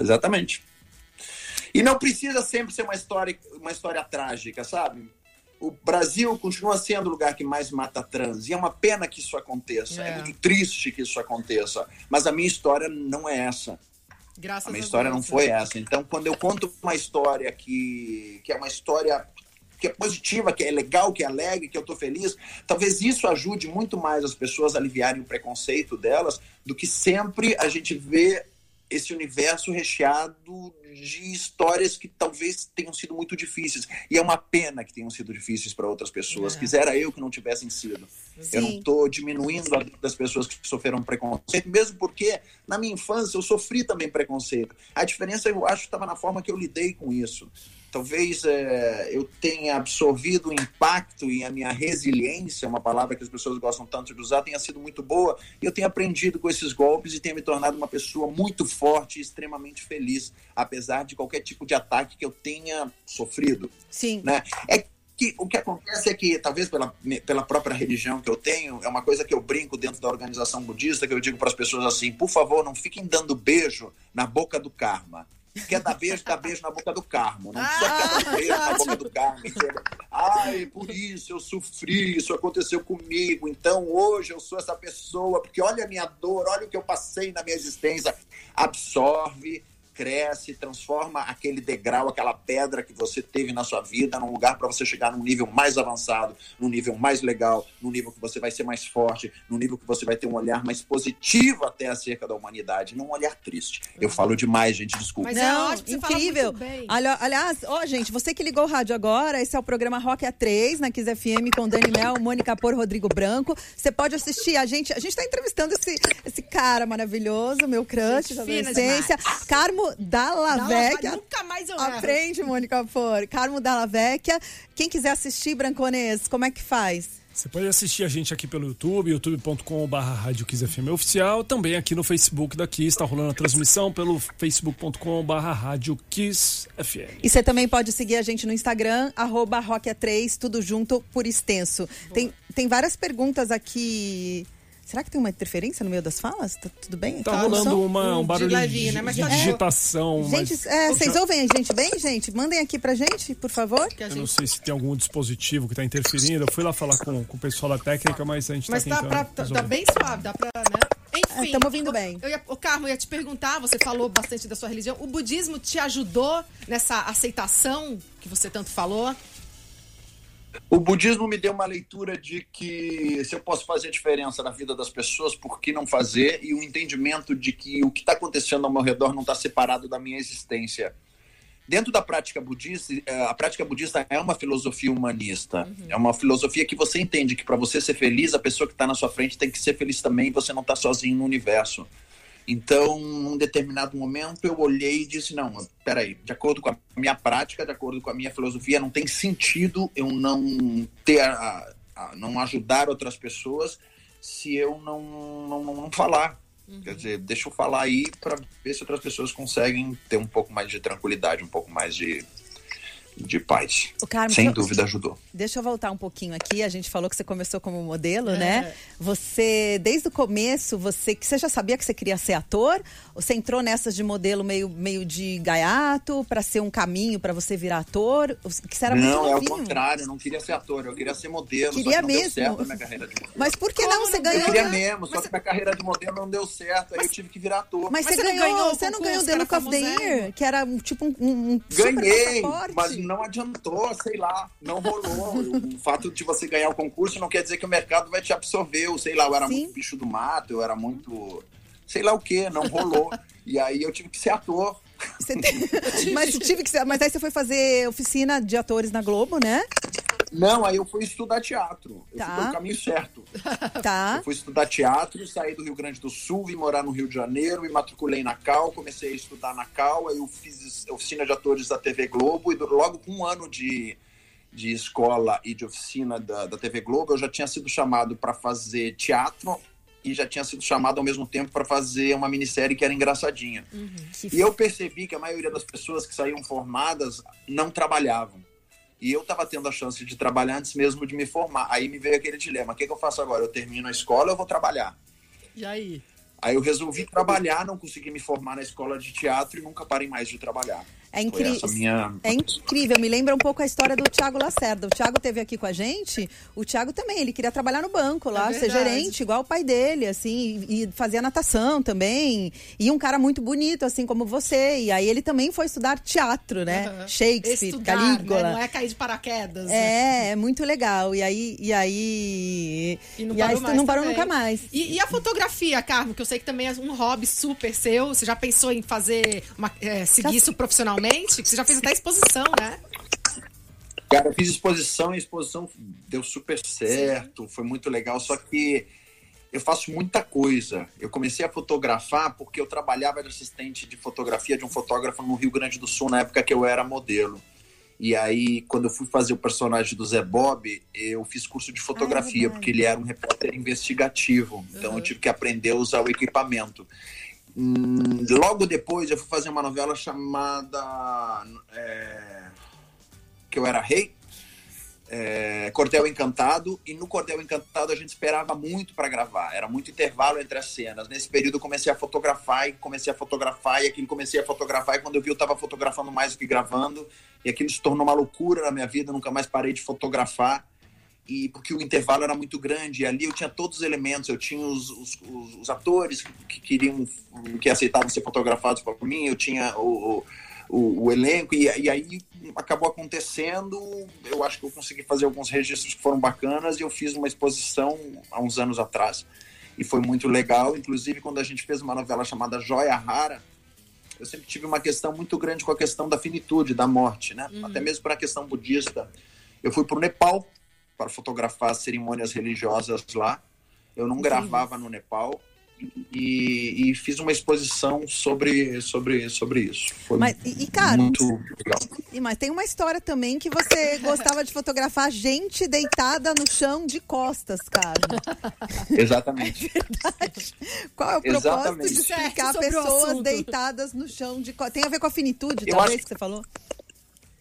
[SPEAKER 5] Exatamente. E não precisa sempre ser uma história, uma história trágica, sabe? O Brasil continua sendo o lugar que mais mata trans. E é uma pena que isso aconteça. É, é muito triste que isso aconteça. Mas a minha história não é essa.
[SPEAKER 4] Graças
[SPEAKER 5] a minha a história Deus, não foi essa. Então, quando eu conto uma história que, que é uma história que é positiva, que é legal, que é alegre, que eu estou feliz, talvez isso ajude muito mais as pessoas a aliviarem o preconceito delas do que sempre a gente vê esse universo recheado de histórias que talvez tenham sido muito difíceis. E é uma pena que tenham sido difíceis para outras pessoas. É. Quisera eu que não tivessem sido. Sim. Eu não estou diminuindo a das pessoas que sofreram preconceito, mesmo porque na minha infância eu sofri também preconceito. A diferença, eu acho, estava na forma que eu lidei com isso talvez é, eu tenha absorvido o impacto e a minha resiliência, uma palavra que as pessoas gostam tanto de usar, tenha sido muito boa. E eu tenho aprendido com esses golpes e tenho me tornado uma pessoa muito forte e extremamente feliz, apesar de qualquer tipo de ataque que eu tenha sofrido.
[SPEAKER 3] Sim.
[SPEAKER 5] Né? É que o que acontece é que, talvez pela, pela própria religião que eu tenho, é uma coisa que eu brinco dentro da organização budista, que eu digo para as pessoas assim: por favor, não fiquem dando beijo na boca do karma quer dar beijo, dá beijo na boca do Carmo. Não precisa ah, dar beijo na boca do Carmo. Ai, por isso eu sofri, isso aconteceu comigo. Então hoje eu sou essa pessoa, porque olha a minha dor, olha o que eu passei na minha existência. Absorve, cresce, transforma aquele degrau, aquela pedra que você teve na sua vida num lugar para você chegar num nível mais avançado, num nível mais legal, num nível que você vai ser mais forte, num nível que você vai ter um olhar mais positivo até acerca da humanidade, não um olhar triste. Eu falo demais, gente, desculpa.
[SPEAKER 3] Mas é não, é incrível. Aliás, ó, gente, você que ligou o rádio agora, esse é o programa Rock A3 na Kiss FM com Dani Mel, Mônica Por, Rodrigo Branco. Você pode assistir a gente, a gente está entrevistando esse, esse cara maravilhoso, meu crush da adolescência, Carmo Dalla Vecchia.
[SPEAKER 4] Nunca mais eu
[SPEAKER 3] Aprende, Mônica For. Carmo Dalla Vecchia. Quem quiser assistir, Branconês, como é que faz?
[SPEAKER 2] Você pode assistir a gente aqui pelo YouTube, youtube.com.br Rádio Oficial, também aqui no Facebook daqui, está rolando a transmissão pelo facebook.com.br Rádio FM.
[SPEAKER 3] E você também pode seguir a gente no Instagram, arroba Rock3, tudo junto por extenso. Tem, tem várias perguntas aqui Será que tem uma interferência no meio das falas? Tá tudo bem?
[SPEAKER 2] Tá, tá rolando uma, um barulho de, né? Mas de tá digitação.
[SPEAKER 3] É. Gente, é, vocês ouvem a gente bem, gente? Mandem aqui pra gente, por favor.
[SPEAKER 2] Eu não sei se tem algum dispositivo que tá interferindo. Eu fui lá falar com, com o pessoal da técnica, mas a gente tá mas tá tentando. Mas tá,
[SPEAKER 4] tá, bem suave, dá pra, né? Enfim.
[SPEAKER 3] Estamos ouvindo bem.
[SPEAKER 4] Eu ia, o Carmo, eu ia te perguntar, você falou bastante da sua religião. O budismo te ajudou nessa aceitação que você tanto falou?
[SPEAKER 5] O budismo me deu uma leitura de que se eu posso fazer diferença na vida das pessoas, por que não fazer? E o um entendimento de que o que está acontecendo ao meu redor não está separado da minha existência. dentro da prática budista, eh, a prática budista é uma filosofia humanista. Uhum. É uma filosofia que você entende que para você ser feliz, a pessoa que está na sua frente tem que ser feliz também, você não está sozinho no universo. Então, num determinado momento, eu olhei e disse: não, peraí, de acordo com a minha prática, de acordo com a minha filosofia, não tem sentido eu não ter, a, a não ajudar outras pessoas se eu não, não, não falar. Uhum. Quer dizer, deixa eu falar aí para ver se outras pessoas conseguem ter um pouco mais de tranquilidade, um pouco mais de de paz. O Carmen, Sem dúvida ajudou.
[SPEAKER 3] Deixa eu voltar um pouquinho aqui. A gente falou que você começou como modelo, é. né? Você, desde o começo, você, você já sabia que você queria ser ator? Você entrou nessas de modelo meio, meio de gaiato para ser um caminho para você virar ator? Que você era
[SPEAKER 5] não, muito é o contrário. Eu não queria ser ator. Eu queria ser modelo.
[SPEAKER 3] Queria mesmo. Mas por que não? Você ganhou?
[SPEAKER 5] Eu queria mesmo. Só que minha carreira de modelo não deu certo. Aí eu tive que virar ator.
[SPEAKER 3] Mas, mas você, ganhou, ganhou Você não ganhou o The Look of the Year? Que era tipo um, um
[SPEAKER 5] Ganhei, mas não adiantou, sei lá, não rolou. o fato de você ganhar o concurso não quer dizer que o mercado vai te absorver. Eu, sei lá, eu era Sim. muito bicho do mato, eu era muito. sei lá o que, não rolou. e aí eu tive que ser ator.
[SPEAKER 3] Tem... mas tive que. Mas aí você foi fazer oficina de atores na Globo, né?
[SPEAKER 5] Não, aí eu fui estudar teatro. Eu tá. fui pelo caminho certo.
[SPEAKER 3] Tá.
[SPEAKER 5] Eu fui estudar teatro, saí do Rio Grande do Sul, vim morar no Rio de Janeiro, me matriculei na Cal, comecei a estudar na Cal, aí eu fiz oficina de atores da TV Globo e logo com um ano de, de escola e de oficina da, da TV Globo, eu já tinha sido chamado para fazer teatro e já tinha sido chamado ao mesmo tempo para fazer uma minissérie que era engraçadinha. Uhum, que... E eu percebi que a maioria das pessoas que saíam formadas não trabalhavam. E eu estava tendo a chance de trabalhar antes mesmo de me formar. Aí me veio aquele dilema: o que, que eu faço agora? Eu termino a escola ou eu vou trabalhar?
[SPEAKER 4] E aí?
[SPEAKER 5] Aí eu resolvi trabalhar, não consegui me formar na escola de teatro e nunca parei mais de trabalhar.
[SPEAKER 3] É incrível. Minha... É incrível. Me lembra um pouco a história do Tiago Lacerda. O Tiago teve aqui com a gente. O Tiago também, ele queria trabalhar no banco lá, é ser gerente, igual o pai dele, assim, e fazia natação também. E um cara muito bonito, assim como você. E aí ele também foi estudar teatro, né? Uhum. Shakespeare, estudar, Calígula. Né?
[SPEAKER 4] Não é cair de paraquedas.
[SPEAKER 3] É, é muito legal. E aí. E aí.
[SPEAKER 4] E não parou,
[SPEAKER 3] aí,
[SPEAKER 4] mais
[SPEAKER 3] não parou nunca mais.
[SPEAKER 4] E, e, a fotografia, Carmo, que eu sei que também é um hobby super seu. Você já pensou em fazer uma, é, seguir isso profissionalmente? Que você já fez até exposição, né?
[SPEAKER 5] Cara, eu fiz exposição e a exposição deu super certo, Sim. foi muito legal, só que eu faço muita coisa. Eu comecei a fotografar porque eu trabalhava de assistente de fotografia de um fotógrafo no Rio Grande do Sul na época que eu era modelo. E aí, quando eu fui fazer o personagem do Zé Bob, eu fiz curso de fotografia, ah, é porque ele era um repórter investigativo. Então uhum. eu tive que aprender a usar o equipamento. Hum, logo depois eu fui fazer uma novela chamada é, Que Eu Era Rei, é, Cordel Encantado, e no Cordel Encantado a gente esperava muito para gravar, era muito intervalo entre as cenas. Nesse período eu comecei a fotografar e comecei a fotografar, e aquilo comecei a fotografar, e quando eu vi eu estava fotografando mais do que gravando, e aquilo se tornou uma loucura na minha vida, nunca mais parei de fotografar e porque o intervalo era muito grande, e ali eu tinha todos os elementos, eu tinha os, os, os, os atores que, que, queriam, que aceitavam ser fotografados por mim, eu tinha o, o, o elenco, e, e, aí acabou acontecendo, eu acho que eu consegui fazer alguns registros que foram bacanas, e eu fiz uma exposição há uns anos atrás, e foi muito legal, inclusive quando a gente fez uma novela chamada Joia Rara, eu sempre tive uma questão muito grande com a questão da finitude, da morte, né? Uhum. Até mesmo para a questão budista. Eu fui para o Nepal para fotografar cerimônias religiosas lá. Eu não gravava no Nepal e, e, fiz uma exposição sobre, sobre, sobre isso. Foi
[SPEAKER 3] mas, e, cara, muito legal. E, mas tem uma história também que você gostava de fotografar gente deitada no chão de costas, cara.
[SPEAKER 5] Exatamente.
[SPEAKER 3] É. Qual é o propósito Exatamente. de explicar pessoas deitadas no chão de costas? Tem a ver com a finitude, Eu talvez, acho... que você falou?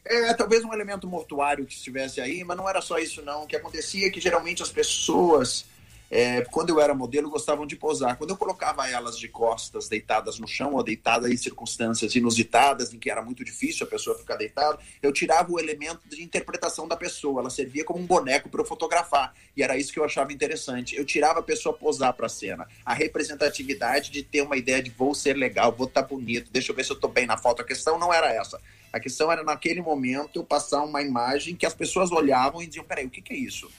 [SPEAKER 5] É, talvez um elemento mortuário que estivesse aí, mas não era só isso não. O que acontecia é que geralmente as pessoas, é, quando eu era modelo, gostavam de posar. Quando eu colocava elas de costas, deitadas no chão, ou deitadas em circunstâncias inusitadas, em que era muito difícil a pessoa ficar deitada, eu tirava o elemento de interpretação da pessoa. Ela servia como um boneco para eu fotografar. E era isso que eu achava interessante. Eu tirava a pessoa posar para a cena. A representatividade de ter uma ideia de vou ser legal, vou estar tá bonito, deixa eu ver se eu estou bem na foto. A questão não era essa a questão era, naquele momento, eu passar uma imagem que as pessoas olhavam e diziam: peraí, o que, que é isso?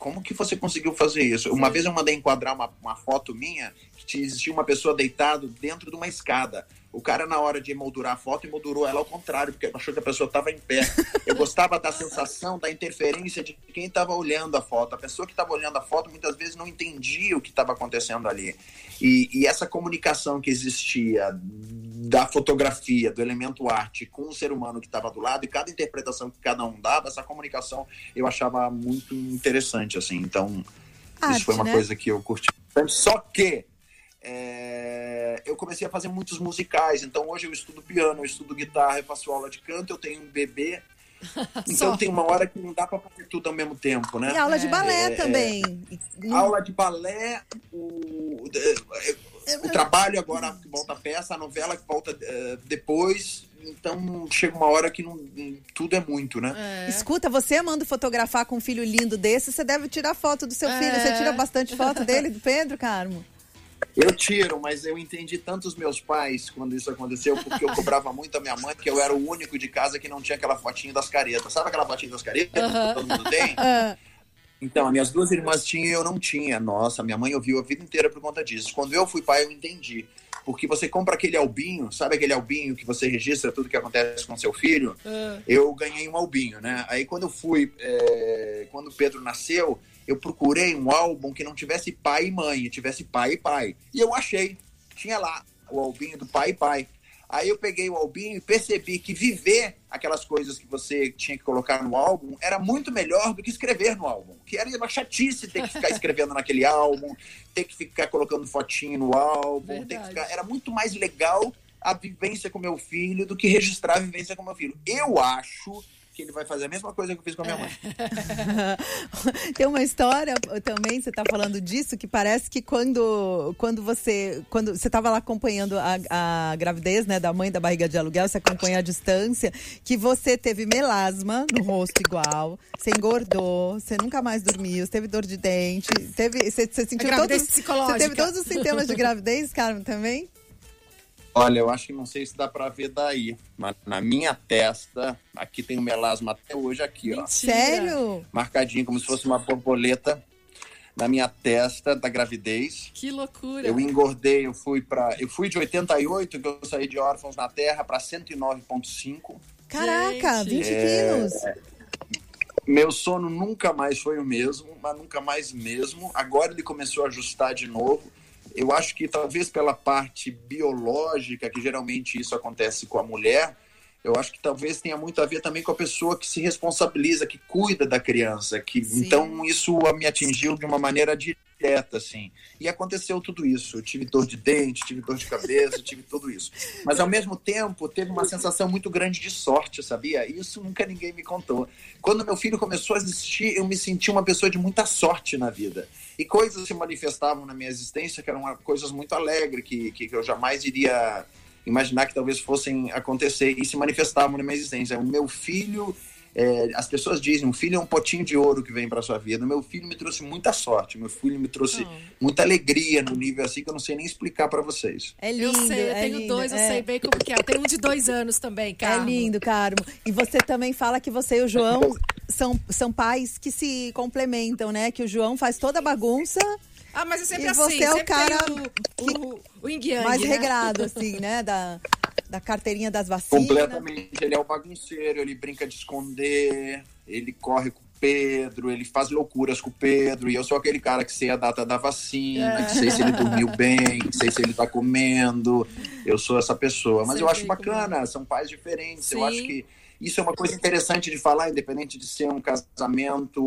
[SPEAKER 5] Como que você conseguiu fazer isso? Uma vez eu mandei enquadrar uma, uma foto minha que existia uma pessoa deitada dentro de uma escada. O cara, na hora de emoldurar a foto, emoldurou ela ao contrário, porque achou que a pessoa estava em pé. Eu gostava da sensação, da interferência de quem estava olhando a foto. A pessoa que estava olhando a foto muitas vezes não entendia o que estava acontecendo ali. E, e, essa comunicação que existia da fotografia, do elemento arte com o ser humano que estava do lado e cada interpretação que cada um dava, essa comunicação eu achava muito interessante, assim. Então, arte, isso foi uma né? coisa que eu curti. Só que é, eu comecei a fazer muitos musicais. Então hoje eu estudo piano, eu estudo guitarra, eu faço aula de canto, eu tenho um bebê. Então tem uma hora que não dá para fazer tudo ao mesmo tempo, né?
[SPEAKER 3] E aula de balé é, também.
[SPEAKER 5] É, aula de balé, o, o trabalho agora que volta a peça, a novela que volta depois. Então chega uma hora que não, tudo é muito, né?
[SPEAKER 3] É. Escuta, você amando fotografar com um filho lindo desse, você deve tirar foto do seu filho. Você é. tira bastante foto dele, do Pedro, Carmo?
[SPEAKER 5] Eu tiro, mas eu entendi tanto os meus pais quando isso aconteceu, porque eu cobrava muito a minha mãe, que eu era o único de casa que não tinha aquela fotinha das caretas. Sabe aquela fotinha das caretas uhum. que todo mundo tem? Uhum. Então, as minhas duas irmãs tinham e eu não tinha. Nossa, minha mãe ouviu a vida inteira por conta disso. Quando eu fui pai, eu entendi. Porque você compra aquele albinho, sabe aquele albinho que você registra tudo que acontece com seu filho? Uhum. Eu ganhei um albinho, né? Aí quando eu fui, é... quando o Pedro nasceu, eu procurei um álbum que não tivesse pai e mãe, tivesse pai e pai. E eu achei. Tinha lá o albinho do pai e pai. Aí eu peguei o albinho e percebi que viver aquelas coisas que você tinha que colocar no álbum era muito melhor do que escrever no álbum. Que era uma chatice ter que ficar escrevendo naquele álbum, ter que ficar colocando fotinho no álbum, ficar... Era muito mais legal a vivência com meu filho do que registrar a vivência com meu filho. Eu acho que ele vai fazer a mesma coisa que eu fiz com a minha mãe.
[SPEAKER 3] Tem uma história também, você está falando disso, que parece que quando, quando você quando você estava lá acompanhando a, a gravidez né, da mãe da barriga de aluguel, você acompanha a distância, que você teve melasma no rosto igual, você engordou, você nunca mais dormiu, você teve dor de dente, teve, você, você sentiu todos, você teve todos os sintomas de gravidez, Carmen, também?
[SPEAKER 5] Olha, eu acho que não sei se dá para ver daí, mas na minha testa, aqui tem o melasma até hoje aqui, ó.
[SPEAKER 3] Sério?
[SPEAKER 5] Marcadinho como se fosse uma borboleta na minha testa da gravidez.
[SPEAKER 4] Que loucura.
[SPEAKER 5] Eu engordei, eu fui para, eu fui de 88 que eu saí de órfãos na Terra para 109.5.
[SPEAKER 3] Caraca, Gente. 20 é... quilos.
[SPEAKER 5] Meu sono nunca mais foi o mesmo, mas nunca mais mesmo. Agora ele começou a ajustar de novo eu acho que talvez pela parte biológica, que geralmente isso acontece com a mulher, eu acho que talvez tenha muito a ver também com a pessoa que se responsabiliza, que cuida da criança, que Sim. então isso me atingiu de uma maneira direta, assim. E aconteceu tudo isso. Eu tive dor de dente, tive dor de cabeça, tive tudo isso. Mas ao mesmo tempo teve uma sensação muito grande de sorte, sabia? Isso nunca ninguém me contou. Quando meu filho começou a existir, eu me senti uma pessoa de muita sorte na vida. E coisas se manifestavam na minha existência que eram coisas muito alegres, que, que eu jamais iria imaginar que talvez fossem acontecer e se manifestavam na minha existência. O meu filho, é, as pessoas dizem, um filho é um potinho de ouro que vem para sua vida. Meu filho me trouxe muita sorte, meu filho me trouxe oh. muita alegria no nível assim que eu não sei nem explicar para vocês.
[SPEAKER 4] É lindo. Eu sei, eu é tenho lindo, dois, eu é. sei bem como que é. Eu tenho um de dois anos também, Carmo.
[SPEAKER 3] É lindo, Carmo. E você também fala que você e o João são, são pais que se complementam, né? Que o João faz toda a bagunça
[SPEAKER 4] ah, mas é sempre
[SPEAKER 3] e
[SPEAKER 4] assim.
[SPEAKER 3] Você é o cara
[SPEAKER 4] o, o, o
[SPEAKER 3] mais
[SPEAKER 4] né?
[SPEAKER 3] regrado, assim, né? Da, da carteirinha das vacinas.
[SPEAKER 5] Completamente. Ele é o bagunceiro, ele brinca de esconder, ele corre com o Pedro, ele faz loucuras com o Pedro, e eu sou aquele cara que sei a data da vacina, é. que sei se ele dormiu bem, que sei se ele tá comendo. Eu sou essa pessoa. Mas eu acho bacana, como... são pais diferentes. Sim. Eu acho que isso é uma coisa interessante de falar, independente de ser um casamento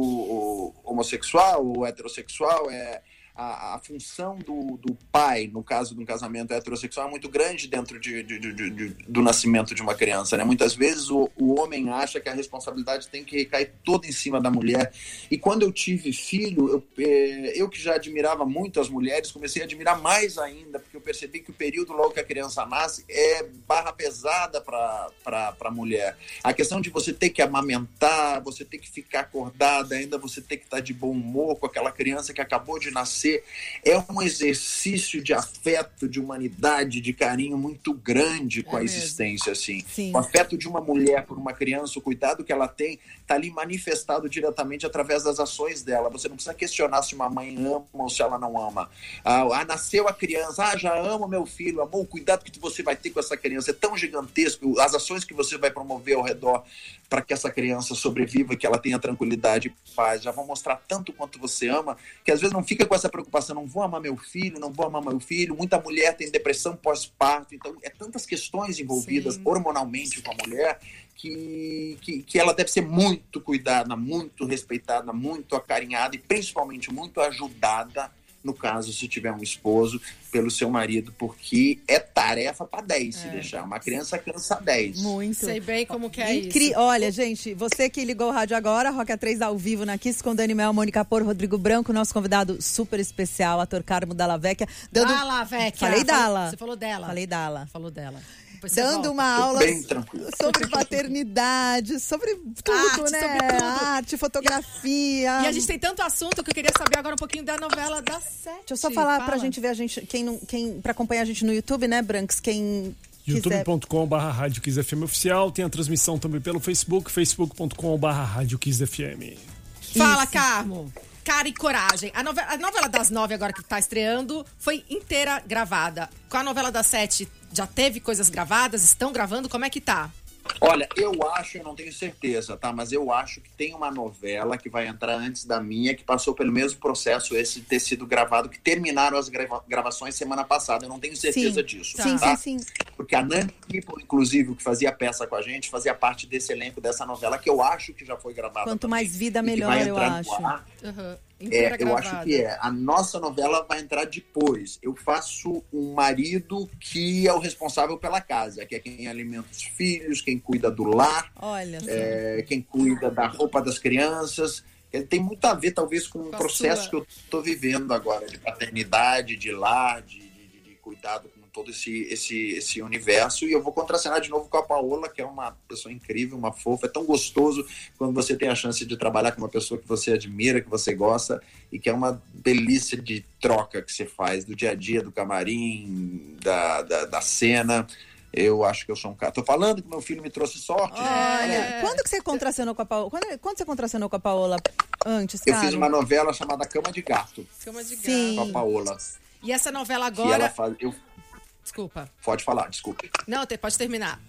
[SPEAKER 5] homossexual ou heterossexual. É, a, a função do, do, pai, no caso de um casamento heterossexual, é muito grande dentro de, de, de, do nascimento de uma criança. Né? Muitas vezes o, o, homem acha que a responsabilidade tem que recair toda em cima da mulher. E quando eu tive filho, eu, é, eu que já admirava muito as mulheres, comecei a admirar mais ainda, porque eu percebi que o período logo que a criança nasce é barra pesada para a mulher. A questão de você ter que amamentar, você ter que ficar acordada, ainda você ter que estar de bom humor com aquela criança que acabou de nascer você é um exercício de afeto, de humanidade, de carinho muito grande com é a existência, assim. Sim. O afeto de uma mulher por uma criança, o cuidado que ela tem, está ali manifestado diretamente através das ações dela. Você não precisa questionar se uma mãe ama ou se ela não ama. Ah, ah nasceu a criança, ah, já já amo meu filho, amor, o cuidado que você vai ter com essa criança é tão gigantesco, as ações que você vai promover ao redor para que essa criança sobreviva, que ela tenha tranquilidade e paz, já vão mostrar tanto quanto você ama, que às vezes não fica com essa preocupação, não vou amar meu filho, não vou amar meu filho. Muita mulher tem depressão pós-parto, então é tantas questões envolvidas Sim. hormonalmente com a mulher que, que, que ela deve ser muito cuidada, muito respeitada, muito acarinhada e principalmente muito ajudada no caso, se tiver um esposo, pelo seu marido, porque é tarefa para 10 é. se deixar. Uma criança cansa 10.
[SPEAKER 3] Muito.
[SPEAKER 4] Sei bem como que é
[SPEAKER 3] Incri
[SPEAKER 4] isso.
[SPEAKER 3] Olha, gente, você que ligou o rádio agora, Roca 3 ao vivo na Kiss com Dani Mel, Mônica Por, Rodrigo Branco, nosso convidado super especial, ator Carmo Dalla Vecchia.
[SPEAKER 4] Dando... Dalla Vecchia.
[SPEAKER 3] Falei Dalla.
[SPEAKER 4] Você falou dela.
[SPEAKER 3] Falei Dalla.
[SPEAKER 4] Falou dela
[SPEAKER 3] dando uma aula sobre paternidade, sobre tudo,
[SPEAKER 4] arte,
[SPEAKER 3] né?
[SPEAKER 4] Sobre tudo.
[SPEAKER 3] Arte, fotografia.
[SPEAKER 4] E a gente tem tanto assunto que eu queria saber agora um pouquinho da novela da Sete.
[SPEAKER 3] Deixa eu só falar Fala. pra gente ver a gente, quem não, quem para acompanhar a gente no YouTube, né, Branks, quem
[SPEAKER 2] youtube.com.br Rádio Kiss FM Oficial. Tem a transmissão também pelo Facebook, facebook.com.br Rádio Kiss FM.
[SPEAKER 4] Fala, Carmo! Cara e coragem. A novela, a novela das nove, agora que tá estreando, foi inteira gravada. Com a novela das sete, já teve coisas gravadas? Estão gravando? Como é que tá?
[SPEAKER 5] Olha, eu acho, eu não tenho certeza, tá? Mas eu acho que tem uma novela que vai entrar antes da minha, que passou pelo mesmo processo, esse ter sido gravado, que terminaram as grava gravações semana passada. Eu não tenho certeza
[SPEAKER 3] sim.
[SPEAKER 5] disso.
[SPEAKER 3] Sim,
[SPEAKER 5] tá?
[SPEAKER 3] sim, sim.
[SPEAKER 5] Porque a Nani People, inclusive, que fazia peça com a gente, fazia parte desse elenco dessa novela, que eu acho que já foi gravada.
[SPEAKER 3] Quanto
[SPEAKER 5] também,
[SPEAKER 3] mais vida, melhor, eu acho.
[SPEAKER 4] Uhum.
[SPEAKER 5] É, eu acho que é. A nossa novela vai entrar depois. Eu faço um marido que é o responsável pela casa, que é quem alimenta os filhos, quem cuida do lar,
[SPEAKER 3] Olha
[SPEAKER 5] é, quem cuida da roupa das crianças. Ele tem muito a ver, talvez, com o processo sua... que eu estou vivendo agora, de paternidade, de lar, de cuidado com todo esse, esse, esse universo. E eu vou contracenar de novo com a Paola, que é uma pessoa incrível, uma fofa. É tão gostoso quando você tem a chance de trabalhar com uma pessoa que você admira, que você gosta, e que é uma delícia de troca que você faz do dia a dia, do camarim, da, da, da cena. Eu acho que eu sou um cara. Tô falando que meu filho me trouxe sorte.
[SPEAKER 3] Olha, né? quando que você contracenou com a Paola? Quando, quando você contracenou com a Paola antes,
[SPEAKER 5] cara? Eu fiz uma novela chamada Cama de Gato.
[SPEAKER 4] Cama de Gato.
[SPEAKER 3] Sim.
[SPEAKER 5] Com a Paola.
[SPEAKER 4] E essa novela agora.
[SPEAKER 5] Faz, eu,
[SPEAKER 4] Desculpa.
[SPEAKER 5] Pode falar, desculpe.
[SPEAKER 4] Não, pode terminar.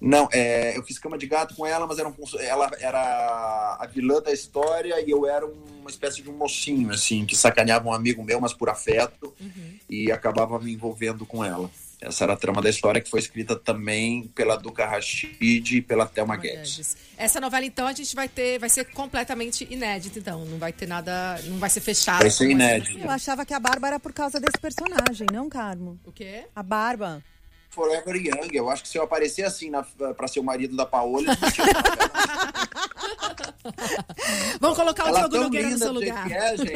[SPEAKER 5] Não, é, eu fiz cama de gato com ela, mas era um, ela era a vilã da história e eu era uma espécie de um mocinho, assim, que sacaneava um amigo meu, mas por afeto, uhum. e acabava me envolvendo com ela. Essa era a trama da história que foi escrita também pela Duca Rashid e pela Thelma Guedes.
[SPEAKER 4] Essa novela, então, a gente vai ter, vai ser completamente inédita, então. Não vai ter nada, não vai ser fechado.
[SPEAKER 5] Vai ser inédito.
[SPEAKER 3] Eu achava que a Barba era por causa desse personagem, não, Carmo?
[SPEAKER 4] O quê?
[SPEAKER 3] A Barba.
[SPEAKER 5] Forever Young. Eu acho que se eu aparecer assim na, pra ser o marido da Paola,
[SPEAKER 4] Vamos colocar o Diogo Nogueira no seu lugar.
[SPEAKER 5] É, gente.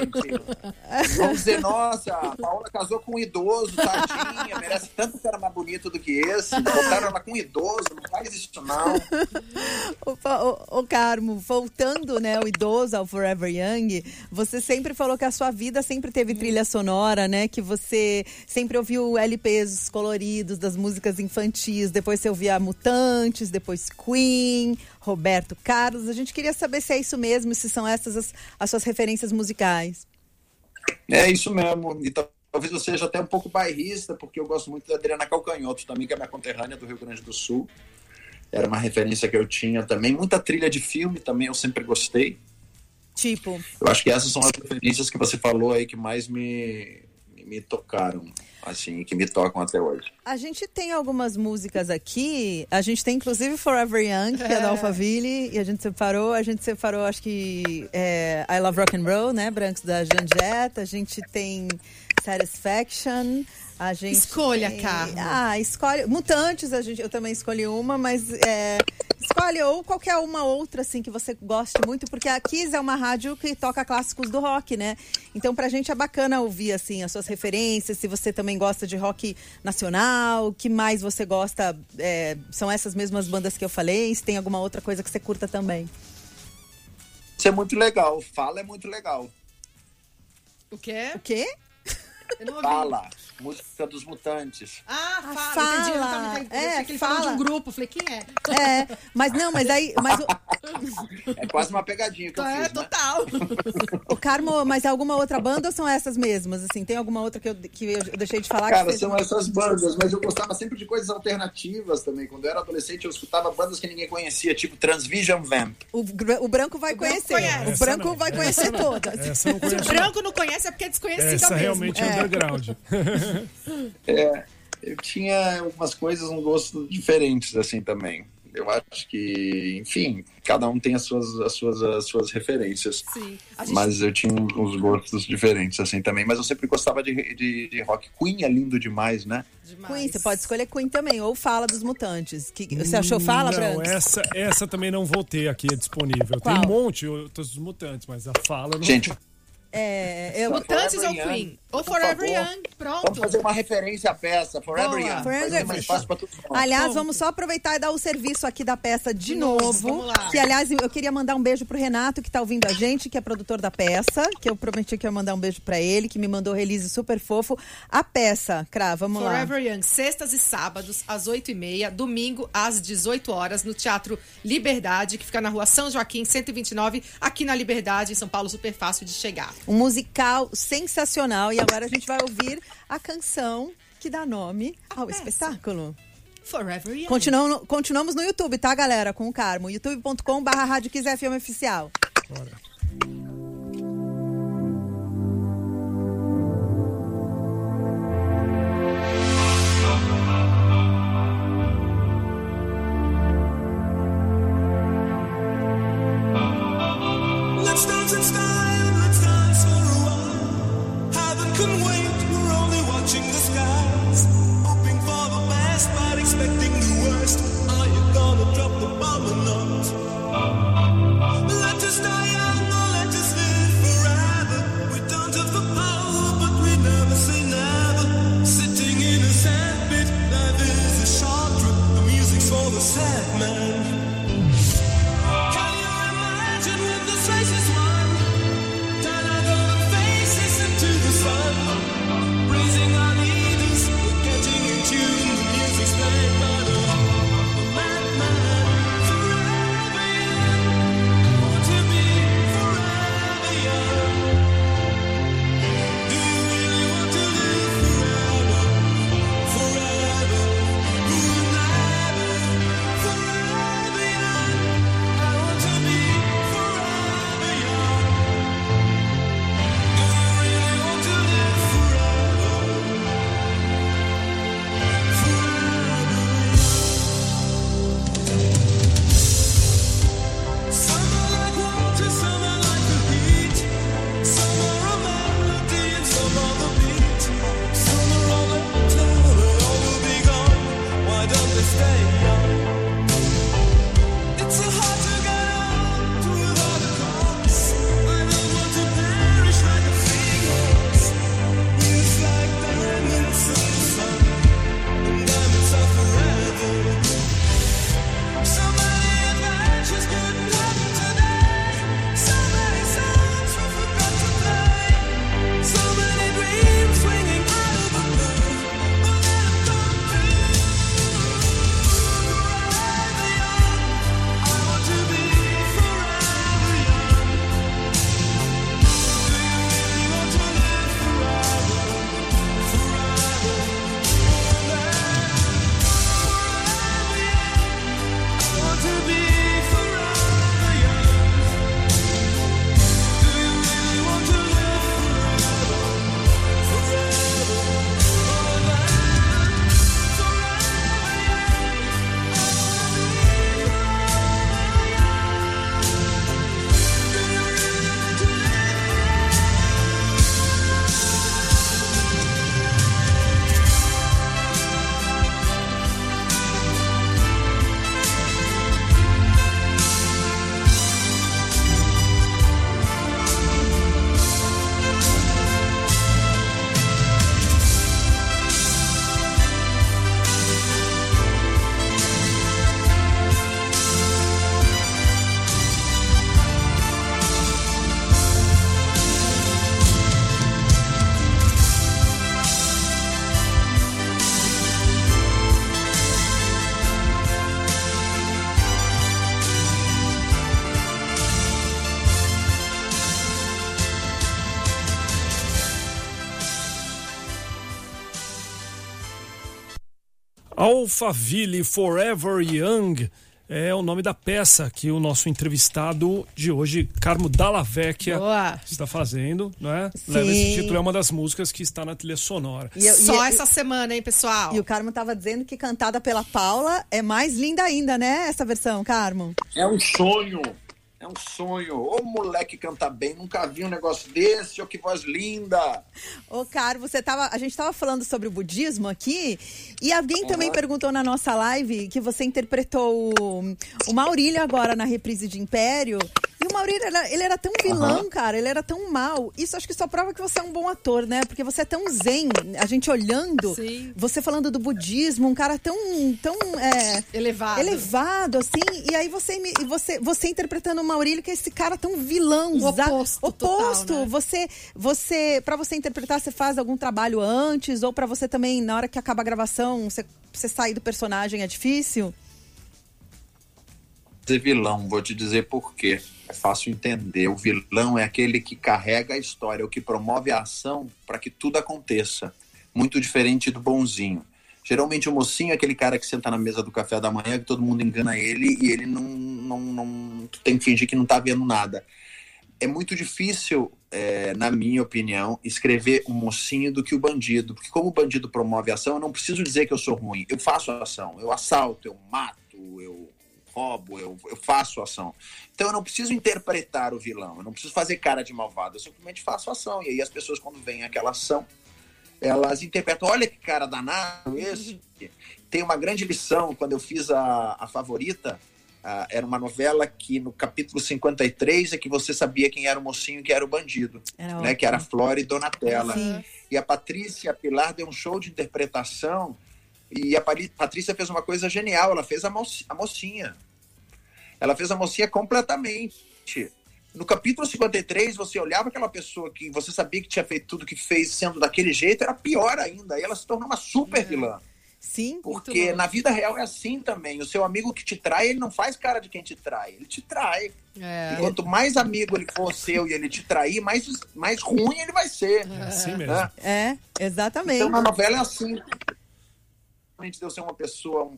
[SPEAKER 5] Vamos dizer, nossa, a Paola casou com um idoso, tadinha, merece tanto cara mais bonito do que esse. Botaram ela com um idoso, não faz isso não.
[SPEAKER 3] O, o, o Carmo, voltando, né, o idoso ao Forever Young, você sempre falou que a sua vida sempre teve trilha sonora, né, que você sempre ouviu LPs coloridos das músicas infantis, depois você ouvia Mutantes, depois Queen, Roberto Carlos. A gente queria saber se é isso mesmo, se são essas as, as suas referências musicais.
[SPEAKER 5] É isso mesmo. E talvez eu seja até um pouco bairrista, porque eu gosto muito da Adriana Calcanhoto também, que é minha conterrânea do Rio Grande do Sul. Era uma referência que eu tinha também. Muita trilha de filme também eu sempre gostei.
[SPEAKER 3] Tipo?
[SPEAKER 5] Eu acho que essas são as referências que você falou aí que mais me, me tocaram assim, que me tocam até hoje.
[SPEAKER 3] A gente tem algumas músicas aqui, a gente tem inclusive Forever Young, que é, é. Da Alphaville, e a gente separou, a gente separou, acho que é, I Love Rock and Roll, né, Brancos da Janjeta, a gente tem Satisfaction, a gente
[SPEAKER 4] Escolha,
[SPEAKER 3] tem...
[SPEAKER 4] Carla.
[SPEAKER 3] Ah, escolhe. Mutantes, a gente, eu também escolhi uma, mas é, escolhe ou qualquer uma outra, assim, que você goste muito, porque a Kiss é uma rádio que toca clássicos do rock, né? Então, pra gente é bacana ouvir, assim, as suas referências, se você também gosta de rock nacional, o que mais você gosta, é, são essas mesmas bandas que eu falei, se tem alguma outra coisa que você curta também.
[SPEAKER 5] Isso é muito legal, fala é muito legal.
[SPEAKER 4] O quê?
[SPEAKER 3] O quê?
[SPEAKER 5] Fala, música dos mutantes.
[SPEAKER 4] Ah,
[SPEAKER 3] Ah,
[SPEAKER 4] fala,
[SPEAKER 3] fala.
[SPEAKER 4] entendi. Eu tava- eu
[SPEAKER 3] É,
[SPEAKER 4] que ele falou de
[SPEAKER 3] fala.
[SPEAKER 4] um grupo. Falei, quem é?
[SPEAKER 3] É, mas não, mas aí. Mas o,
[SPEAKER 5] É quase uma pegadinha que eu
[SPEAKER 4] É,
[SPEAKER 5] fiz, né?
[SPEAKER 4] total.
[SPEAKER 3] O Carmo, mas é alguma outra banda ou são essas mesmas? Assim, tem alguma outra que eu, que eu deixei de falar? que
[SPEAKER 5] Cara,
[SPEAKER 3] fez-
[SPEAKER 5] são essas bandas, mas eu gostava sempre de coisas alternativas também. Quando eu era adolescente, eu escutava bandas que ninguém conhecia, tipo Transvision Vamp.
[SPEAKER 3] o, o branco vai
[SPEAKER 4] O branco
[SPEAKER 3] conhecer.
[SPEAKER 4] conhece.
[SPEAKER 3] O branco
[SPEAKER 2] não.
[SPEAKER 3] vai conhecer todas.
[SPEAKER 2] Essa não
[SPEAKER 4] Se o branco não conhece é porque é desconhecida
[SPEAKER 2] Essa
[SPEAKER 4] mesmo.
[SPEAKER 2] realmente é, underground.
[SPEAKER 5] É, eu tinha algumas coisas, um gosto diferentes, assim, também. Eu acho que, enfim, cada um tem as suas, as suas, as suas referências.
[SPEAKER 4] Sim. A gente
[SPEAKER 5] Mas eu tinha uns gostos diferentes, assim, também. Mas eu sempre gostava de, de, de rock. Queen é lindo demais, né?
[SPEAKER 4] demais.
[SPEAKER 3] Queen, você pode escolher Queen também, ou Fala dos Mutantes. Que, você achou Fala,
[SPEAKER 2] não,
[SPEAKER 3] Branco?
[SPEAKER 2] essa, essa também não vou ter aqui disponível.
[SPEAKER 3] Qual?
[SPEAKER 2] Tem um monte outros dos mutantes, mas a fala não.
[SPEAKER 5] Gente,
[SPEAKER 3] É, eu,
[SPEAKER 4] Mutantes ou
[SPEAKER 5] Forever
[SPEAKER 4] Queen?
[SPEAKER 5] Young,
[SPEAKER 4] Ou Forever. Young. Pronto.
[SPEAKER 5] vamos fazer uma referência à peça, Forever
[SPEAKER 4] Boa.
[SPEAKER 5] Young.
[SPEAKER 3] Forever-
[SPEAKER 5] mais fácil pra todo mundo.
[SPEAKER 3] Aliás, vamos só aproveitar e dar o serviço aqui da peça de,
[SPEAKER 4] novo, vamos lá.
[SPEAKER 3] Que, aliás, eu queria mandar um beijo pro Renato, que tá ouvindo a gente, que é produtor da peça. Que eu prometi que ia mandar um beijo pra ele, que me mandou release super fofo. A peça, Cra, vamos lá.
[SPEAKER 4] Forever Young, sextas e sábados, às 8h30, domingo, às 18 horas, no Teatro Liberdade, que fica na rua São Joaquim, 129, aqui na Liberdade, em São Paulo, super fácil de chegar.
[SPEAKER 3] Um musical sensacional. E agora a gente vai ouvir a canção que dá nome ao espetáculo.
[SPEAKER 4] Forever Young.
[SPEAKER 3] Continuam- continuamos no YouTube, tá, galera? Com o Carmo. youtube.com barra Rádio Oficial.
[SPEAKER 2] Bora. Alphaville Forever Young é o nome da peça que o nosso entrevistado de hoje, Carmo Dalla Vecchia,
[SPEAKER 4] Boa.
[SPEAKER 2] está fazendo, né?
[SPEAKER 3] Sim.
[SPEAKER 2] Leva esse título, é uma das músicas que está na trilha sonora.
[SPEAKER 3] E eu-
[SPEAKER 4] Só
[SPEAKER 3] e-
[SPEAKER 4] essa semana, hein, pessoal?
[SPEAKER 3] E o Carmo tava dizendo que cantada pela Paula é mais linda ainda, né? Essa versão, Carmo.
[SPEAKER 5] É um sonho. É um sonho. Ô, moleque canta bem. Nunca vi um negócio desse. Ô, que voz linda.
[SPEAKER 3] Ô, Carmo, você tava. A gente tava falando sobre o budismo aqui. E alguém também perguntou na nossa live que você interpretou o, o Maurílio agora na reprise de Império. O Maurílio, era- ele era tão vilão, cara, ele era tão mal. Isso acho que só prova que você é um bom ator, né? Porque você é tão zen, a gente olhando,
[SPEAKER 4] Sim.
[SPEAKER 3] você falando do budismo, um cara tão, tão é,
[SPEAKER 4] Elevado.
[SPEAKER 3] elevado, assim, e aí você, você, você interpretando o Maurílio, que é esse cara tão vilão.
[SPEAKER 4] O
[SPEAKER 3] za-
[SPEAKER 4] oposto total,
[SPEAKER 3] oposto.
[SPEAKER 4] né?
[SPEAKER 3] Você, você, para você interpretar, você faz algum trabalho antes, ou pra você também, na hora que acaba a gravação, você, você sair do personagem é difícil?
[SPEAKER 5] Ser vilão, vou te dizer por quê. É fácil entender. O vilão é aquele que carrega a história, o que promove a ação para que tudo aconteça. Muito diferente do bonzinho. Geralmente o mocinho é aquele cara que senta na mesa do café da manhã, que todo mundo engana ele e ele não, não, não tem que fingir que não tá vendo nada. É muito difícil, é, na minha opinião, escrever um mocinho do que o bandido. Porque como o bandido promove a ação, eu não preciso dizer que eu sou ruim. Eu faço a ação, eu assalto, eu mato, eu roubo, eu, eu faço ação. Então eu não preciso interpretar o vilão, eu não preciso fazer cara de malvado, eu simplesmente faço ação. E aí as pessoas, quando veem aquela ação, elas interpretam, olha que cara danado esse. Tem uma grande lição, quando eu fiz a, a favorita, era uma novela que no capítulo 53 é que você sabia quem era o mocinho e quem era o bandido,
[SPEAKER 3] Era
[SPEAKER 5] né? Que era Flora e Donatella.
[SPEAKER 3] Sim.
[SPEAKER 5] E a Patrícia Pilar deu um show de interpretação e a Patrícia fez uma coisa genial, ela fez a, moci- a mocinha. Ela fez a mocinha completamente. No capítulo 53, você olhava aquela pessoa que você sabia que tinha feito tudo que fez sendo daquele jeito, era pior ainda. Aí ela se tornou uma super vilã.
[SPEAKER 3] Sim.
[SPEAKER 5] Porque na vida real é assim também. O seu amigo que te trai, ele não faz cara de quem te trai. Ele te trai.
[SPEAKER 4] É.
[SPEAKER 5] E quanto mais amigo ele for seu e ele te trair, mais, mais ruim ele vai ser.
[SPEAKER 2] É assim mesmo.
[SPEAKER 5] né?
[SPEAKER 3] É, exatamente.
[SPEAKER 5] Então, na novela é assim. Realmente de eu ser uma pessoa um,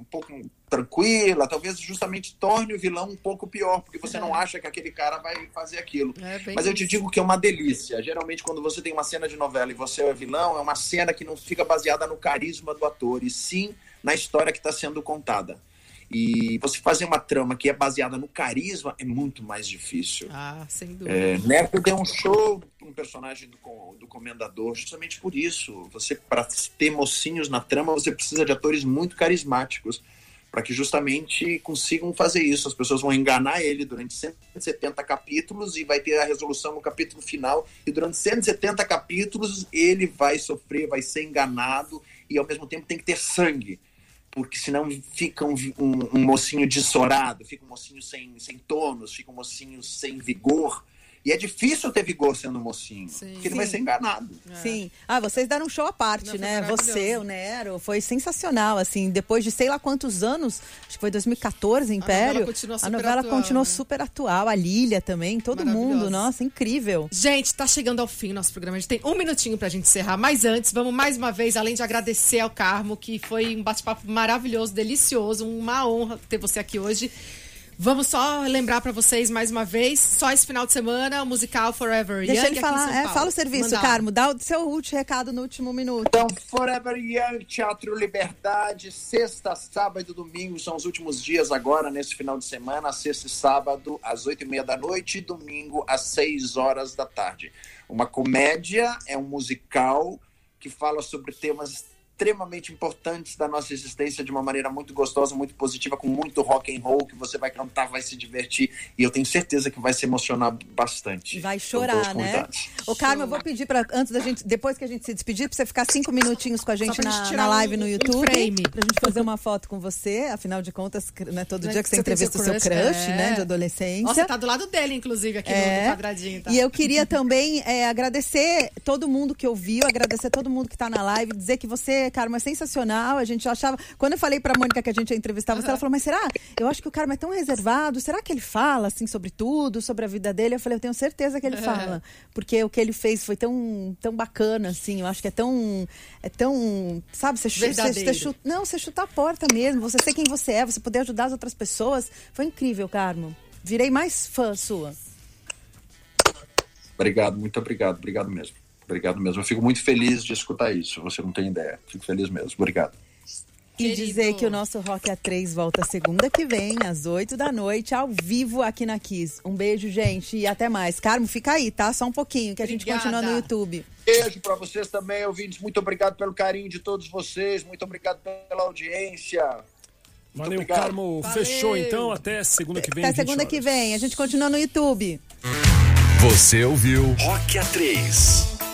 [SPEAKER 5] um pouco tranquila, talvez justamente torne o vilão um pouco pior, porque você não acha que aquele cara vai fazer aquilo.
[SPEAKER 4] É
[SPEAKER 5] Mas eu te digo que é uma delícia. Geralmente, quando você tem uma cena de novela e você é vilão, é uma cena que não fica baseada no carisma do ator, e sim na história que está sendo contada. E você fazer uma trama que é baseada no carisma é muito mais difícil.
[SPEAKER 4] Ah, sem dúvida.
[SPEAKER 5] É, Neco deu um show um personagem do, do Comendador, justamente por isso. Você, para ter mocinhos na trama, você precisa de atores muito carismáticos para que justamente consigam fazer isso. As pessoas vão enganar ele durante 170 capítulos e vai ter a resolução no capítulo final. E durante 170 capítulos ele vai sofrer, vai ser enganado e ao mesmo tempo tem que ter sangue. Porque senão fica um, um- um mocinho dessorado, fica um mocinho sem, sem tônus, fica um mocinho sem vigor. E é difícil ter vigor sendo mocinho,
[SPEAKER 4] Sim.
[SPEAKER 5] porque ele vai
[SPEAKER 3] Sim.
[SPEAKER 5] ser enganado.
[SPEAKER 3] Sim. Ah, vocês deram um show à parte,
[SPEAKER 4] Não,
[SPEAKER 3] né? Você, o Nero, foi sensacional, assim, depois de sei lá quantos anos, acho que foi 2014, Império.
[SPEAKER 4] continua
[SPEAKER 3] a
[SPEAKER 4] super
[SPEAKER 3] novela
[SPEAKER 4] atual,
[SPEAKER 3] continuou
[SPEAKER 4] né?
[SPEAKER 3] super atual, a Lília também, todo mundo, nossa, incrível.
[SPEAKER 4] Gente, tá chegando ao fim nosso programa. A gente tem um minutinho pra gente encerrar. Mas antes, vamos mais uma vez, além de agradecer ao Carmo, que foi um bate-papo maravilhoso, delicioso, uma honra ter você aqui hoje. Vamos só lembrar pra vocês mais uma vez, só esse final de semana, o musical Forever
[SPEAKER 3] Deixa
[SPEAKER 4] Young
[SPEAKER 3] ele
[SPEAKER 4] aqui em
[SPEAKER 3] falar, é, fala o serviço,
[SPEAKER 4] Manda lá.
[SPEAKER 3] Carmo, dá o seu último recado no último minuto.
[SPEAKER 5] Então, Forever Young, Teatro Liberdade, sexta, sábado e domingo são os últimos dias agora, nesse final de semana, sexta e sábado, às oito e meia da noite, e domingo, às seis horas da tarde. Uma comédia, é um musical que fala sobre temas extremamente importantes da nossa existência de uma maneira muito gostosa, muito positiva, com muito rock and roll, que você vai cantar, vai se divertir, e eu tenho certeza que vai se emocionar bastante.
[SPEAKER 3] Vai chorar, né? Ô, Carmo, eu vou pedir para antes da gente, depois que a gente se despedir, pra você ficar cinco minutinhos com a gente
[SPEAKER 4] pra gente
[SPEAKER 3] na, na live
[SPEAKER 4] um-
[SPEAKER 3] no
[SPEAKER 4] um
[SPEAKER 3] YouTube.
[SPEAKER 4] frame.
[SPEAKER 3] Pra gente fazer uma foto com você. Afinal de contas, não é todo
[SPEAKER 4] Né,
[SPEAKER 3] dia que
[SPEAKER 4] que
[SPEAKER 3] você entrevista o
[SPEAKER 4] seu crush,
[SPEAKER 3] crush,
[SPEAKER 4] é.
[SPEAKER 3] né? De adolescência.
[SPEAKER 4] Nossa, tá do lado dele, inclusive, aqui no-
[SPEAKER 3] É.
[SPEAKER 4] no quadradinho. Tá?
[SPEAKER 3] E eu queria também é, agradecer todo mundo que ouviu, agradecer todo mundo que está na live, dizer que você é sensacional. A gente achava. Quando eu falei pra Mônica que a gente ia entrevistar você, ela falou, mas será? Eu acho que o Carmo é tão reservado. Será que ele fala, assim, sobre tudo, sobre a vida dele? Eu falei, eu tenho certeza que ele fala. Porque o que ele fez foi tão, tão bacana, assim. Eu acho que é tão. É tão. Sabe, você, chu- você, você chuta. Não, você chutar a porta mesmo. Você ser quem você é, você poder ajudar as outras pessoas. Foi incrível, Carmo. Virei mais fã sua.
[SPEAKER 5] Obrigado, muito obrigado, obrigado mesmo. Obrigado mesmo. Eu fico muito feliz de escutar isso. Você não tem ideia. Fico feliz mesmo. Obrigado.
[SPEAKER 3] E dizer que o nosso Rock A3 volta segunda que vem, às 8 da noite, ao vivo aqui na Kiss. Um beijo, gente, e até mais. Carmo, fica aí, tá? Só um pouquinho, que a gente
[SPEAKER 4] Obrigada.
[SPEAKER 3] continua no YouTube.
[SPEAKER 5] Beijo para vocês também, ouvintes. Muito obrigado pelo carinho de todos vocês. Muito obrigado pela audiência.
[SPEAKER 2] Valeu,
[SPEAKER 5] obrigado.
[SPEAKER 2] Carmo.
[SPEAKER 4] Valeu.
[SPEAKER 2] Fechou então. Até segunda que vem.
[SPEAKER 3] Até
[SPEAKER 2] 20
[SPEAKER 3] segunda
[SPEAKER 2] horas.
[SPEAKER 3] que vem. A gente continua no YouTube.
[SPEAKER 1] Você ouviu Rock A3.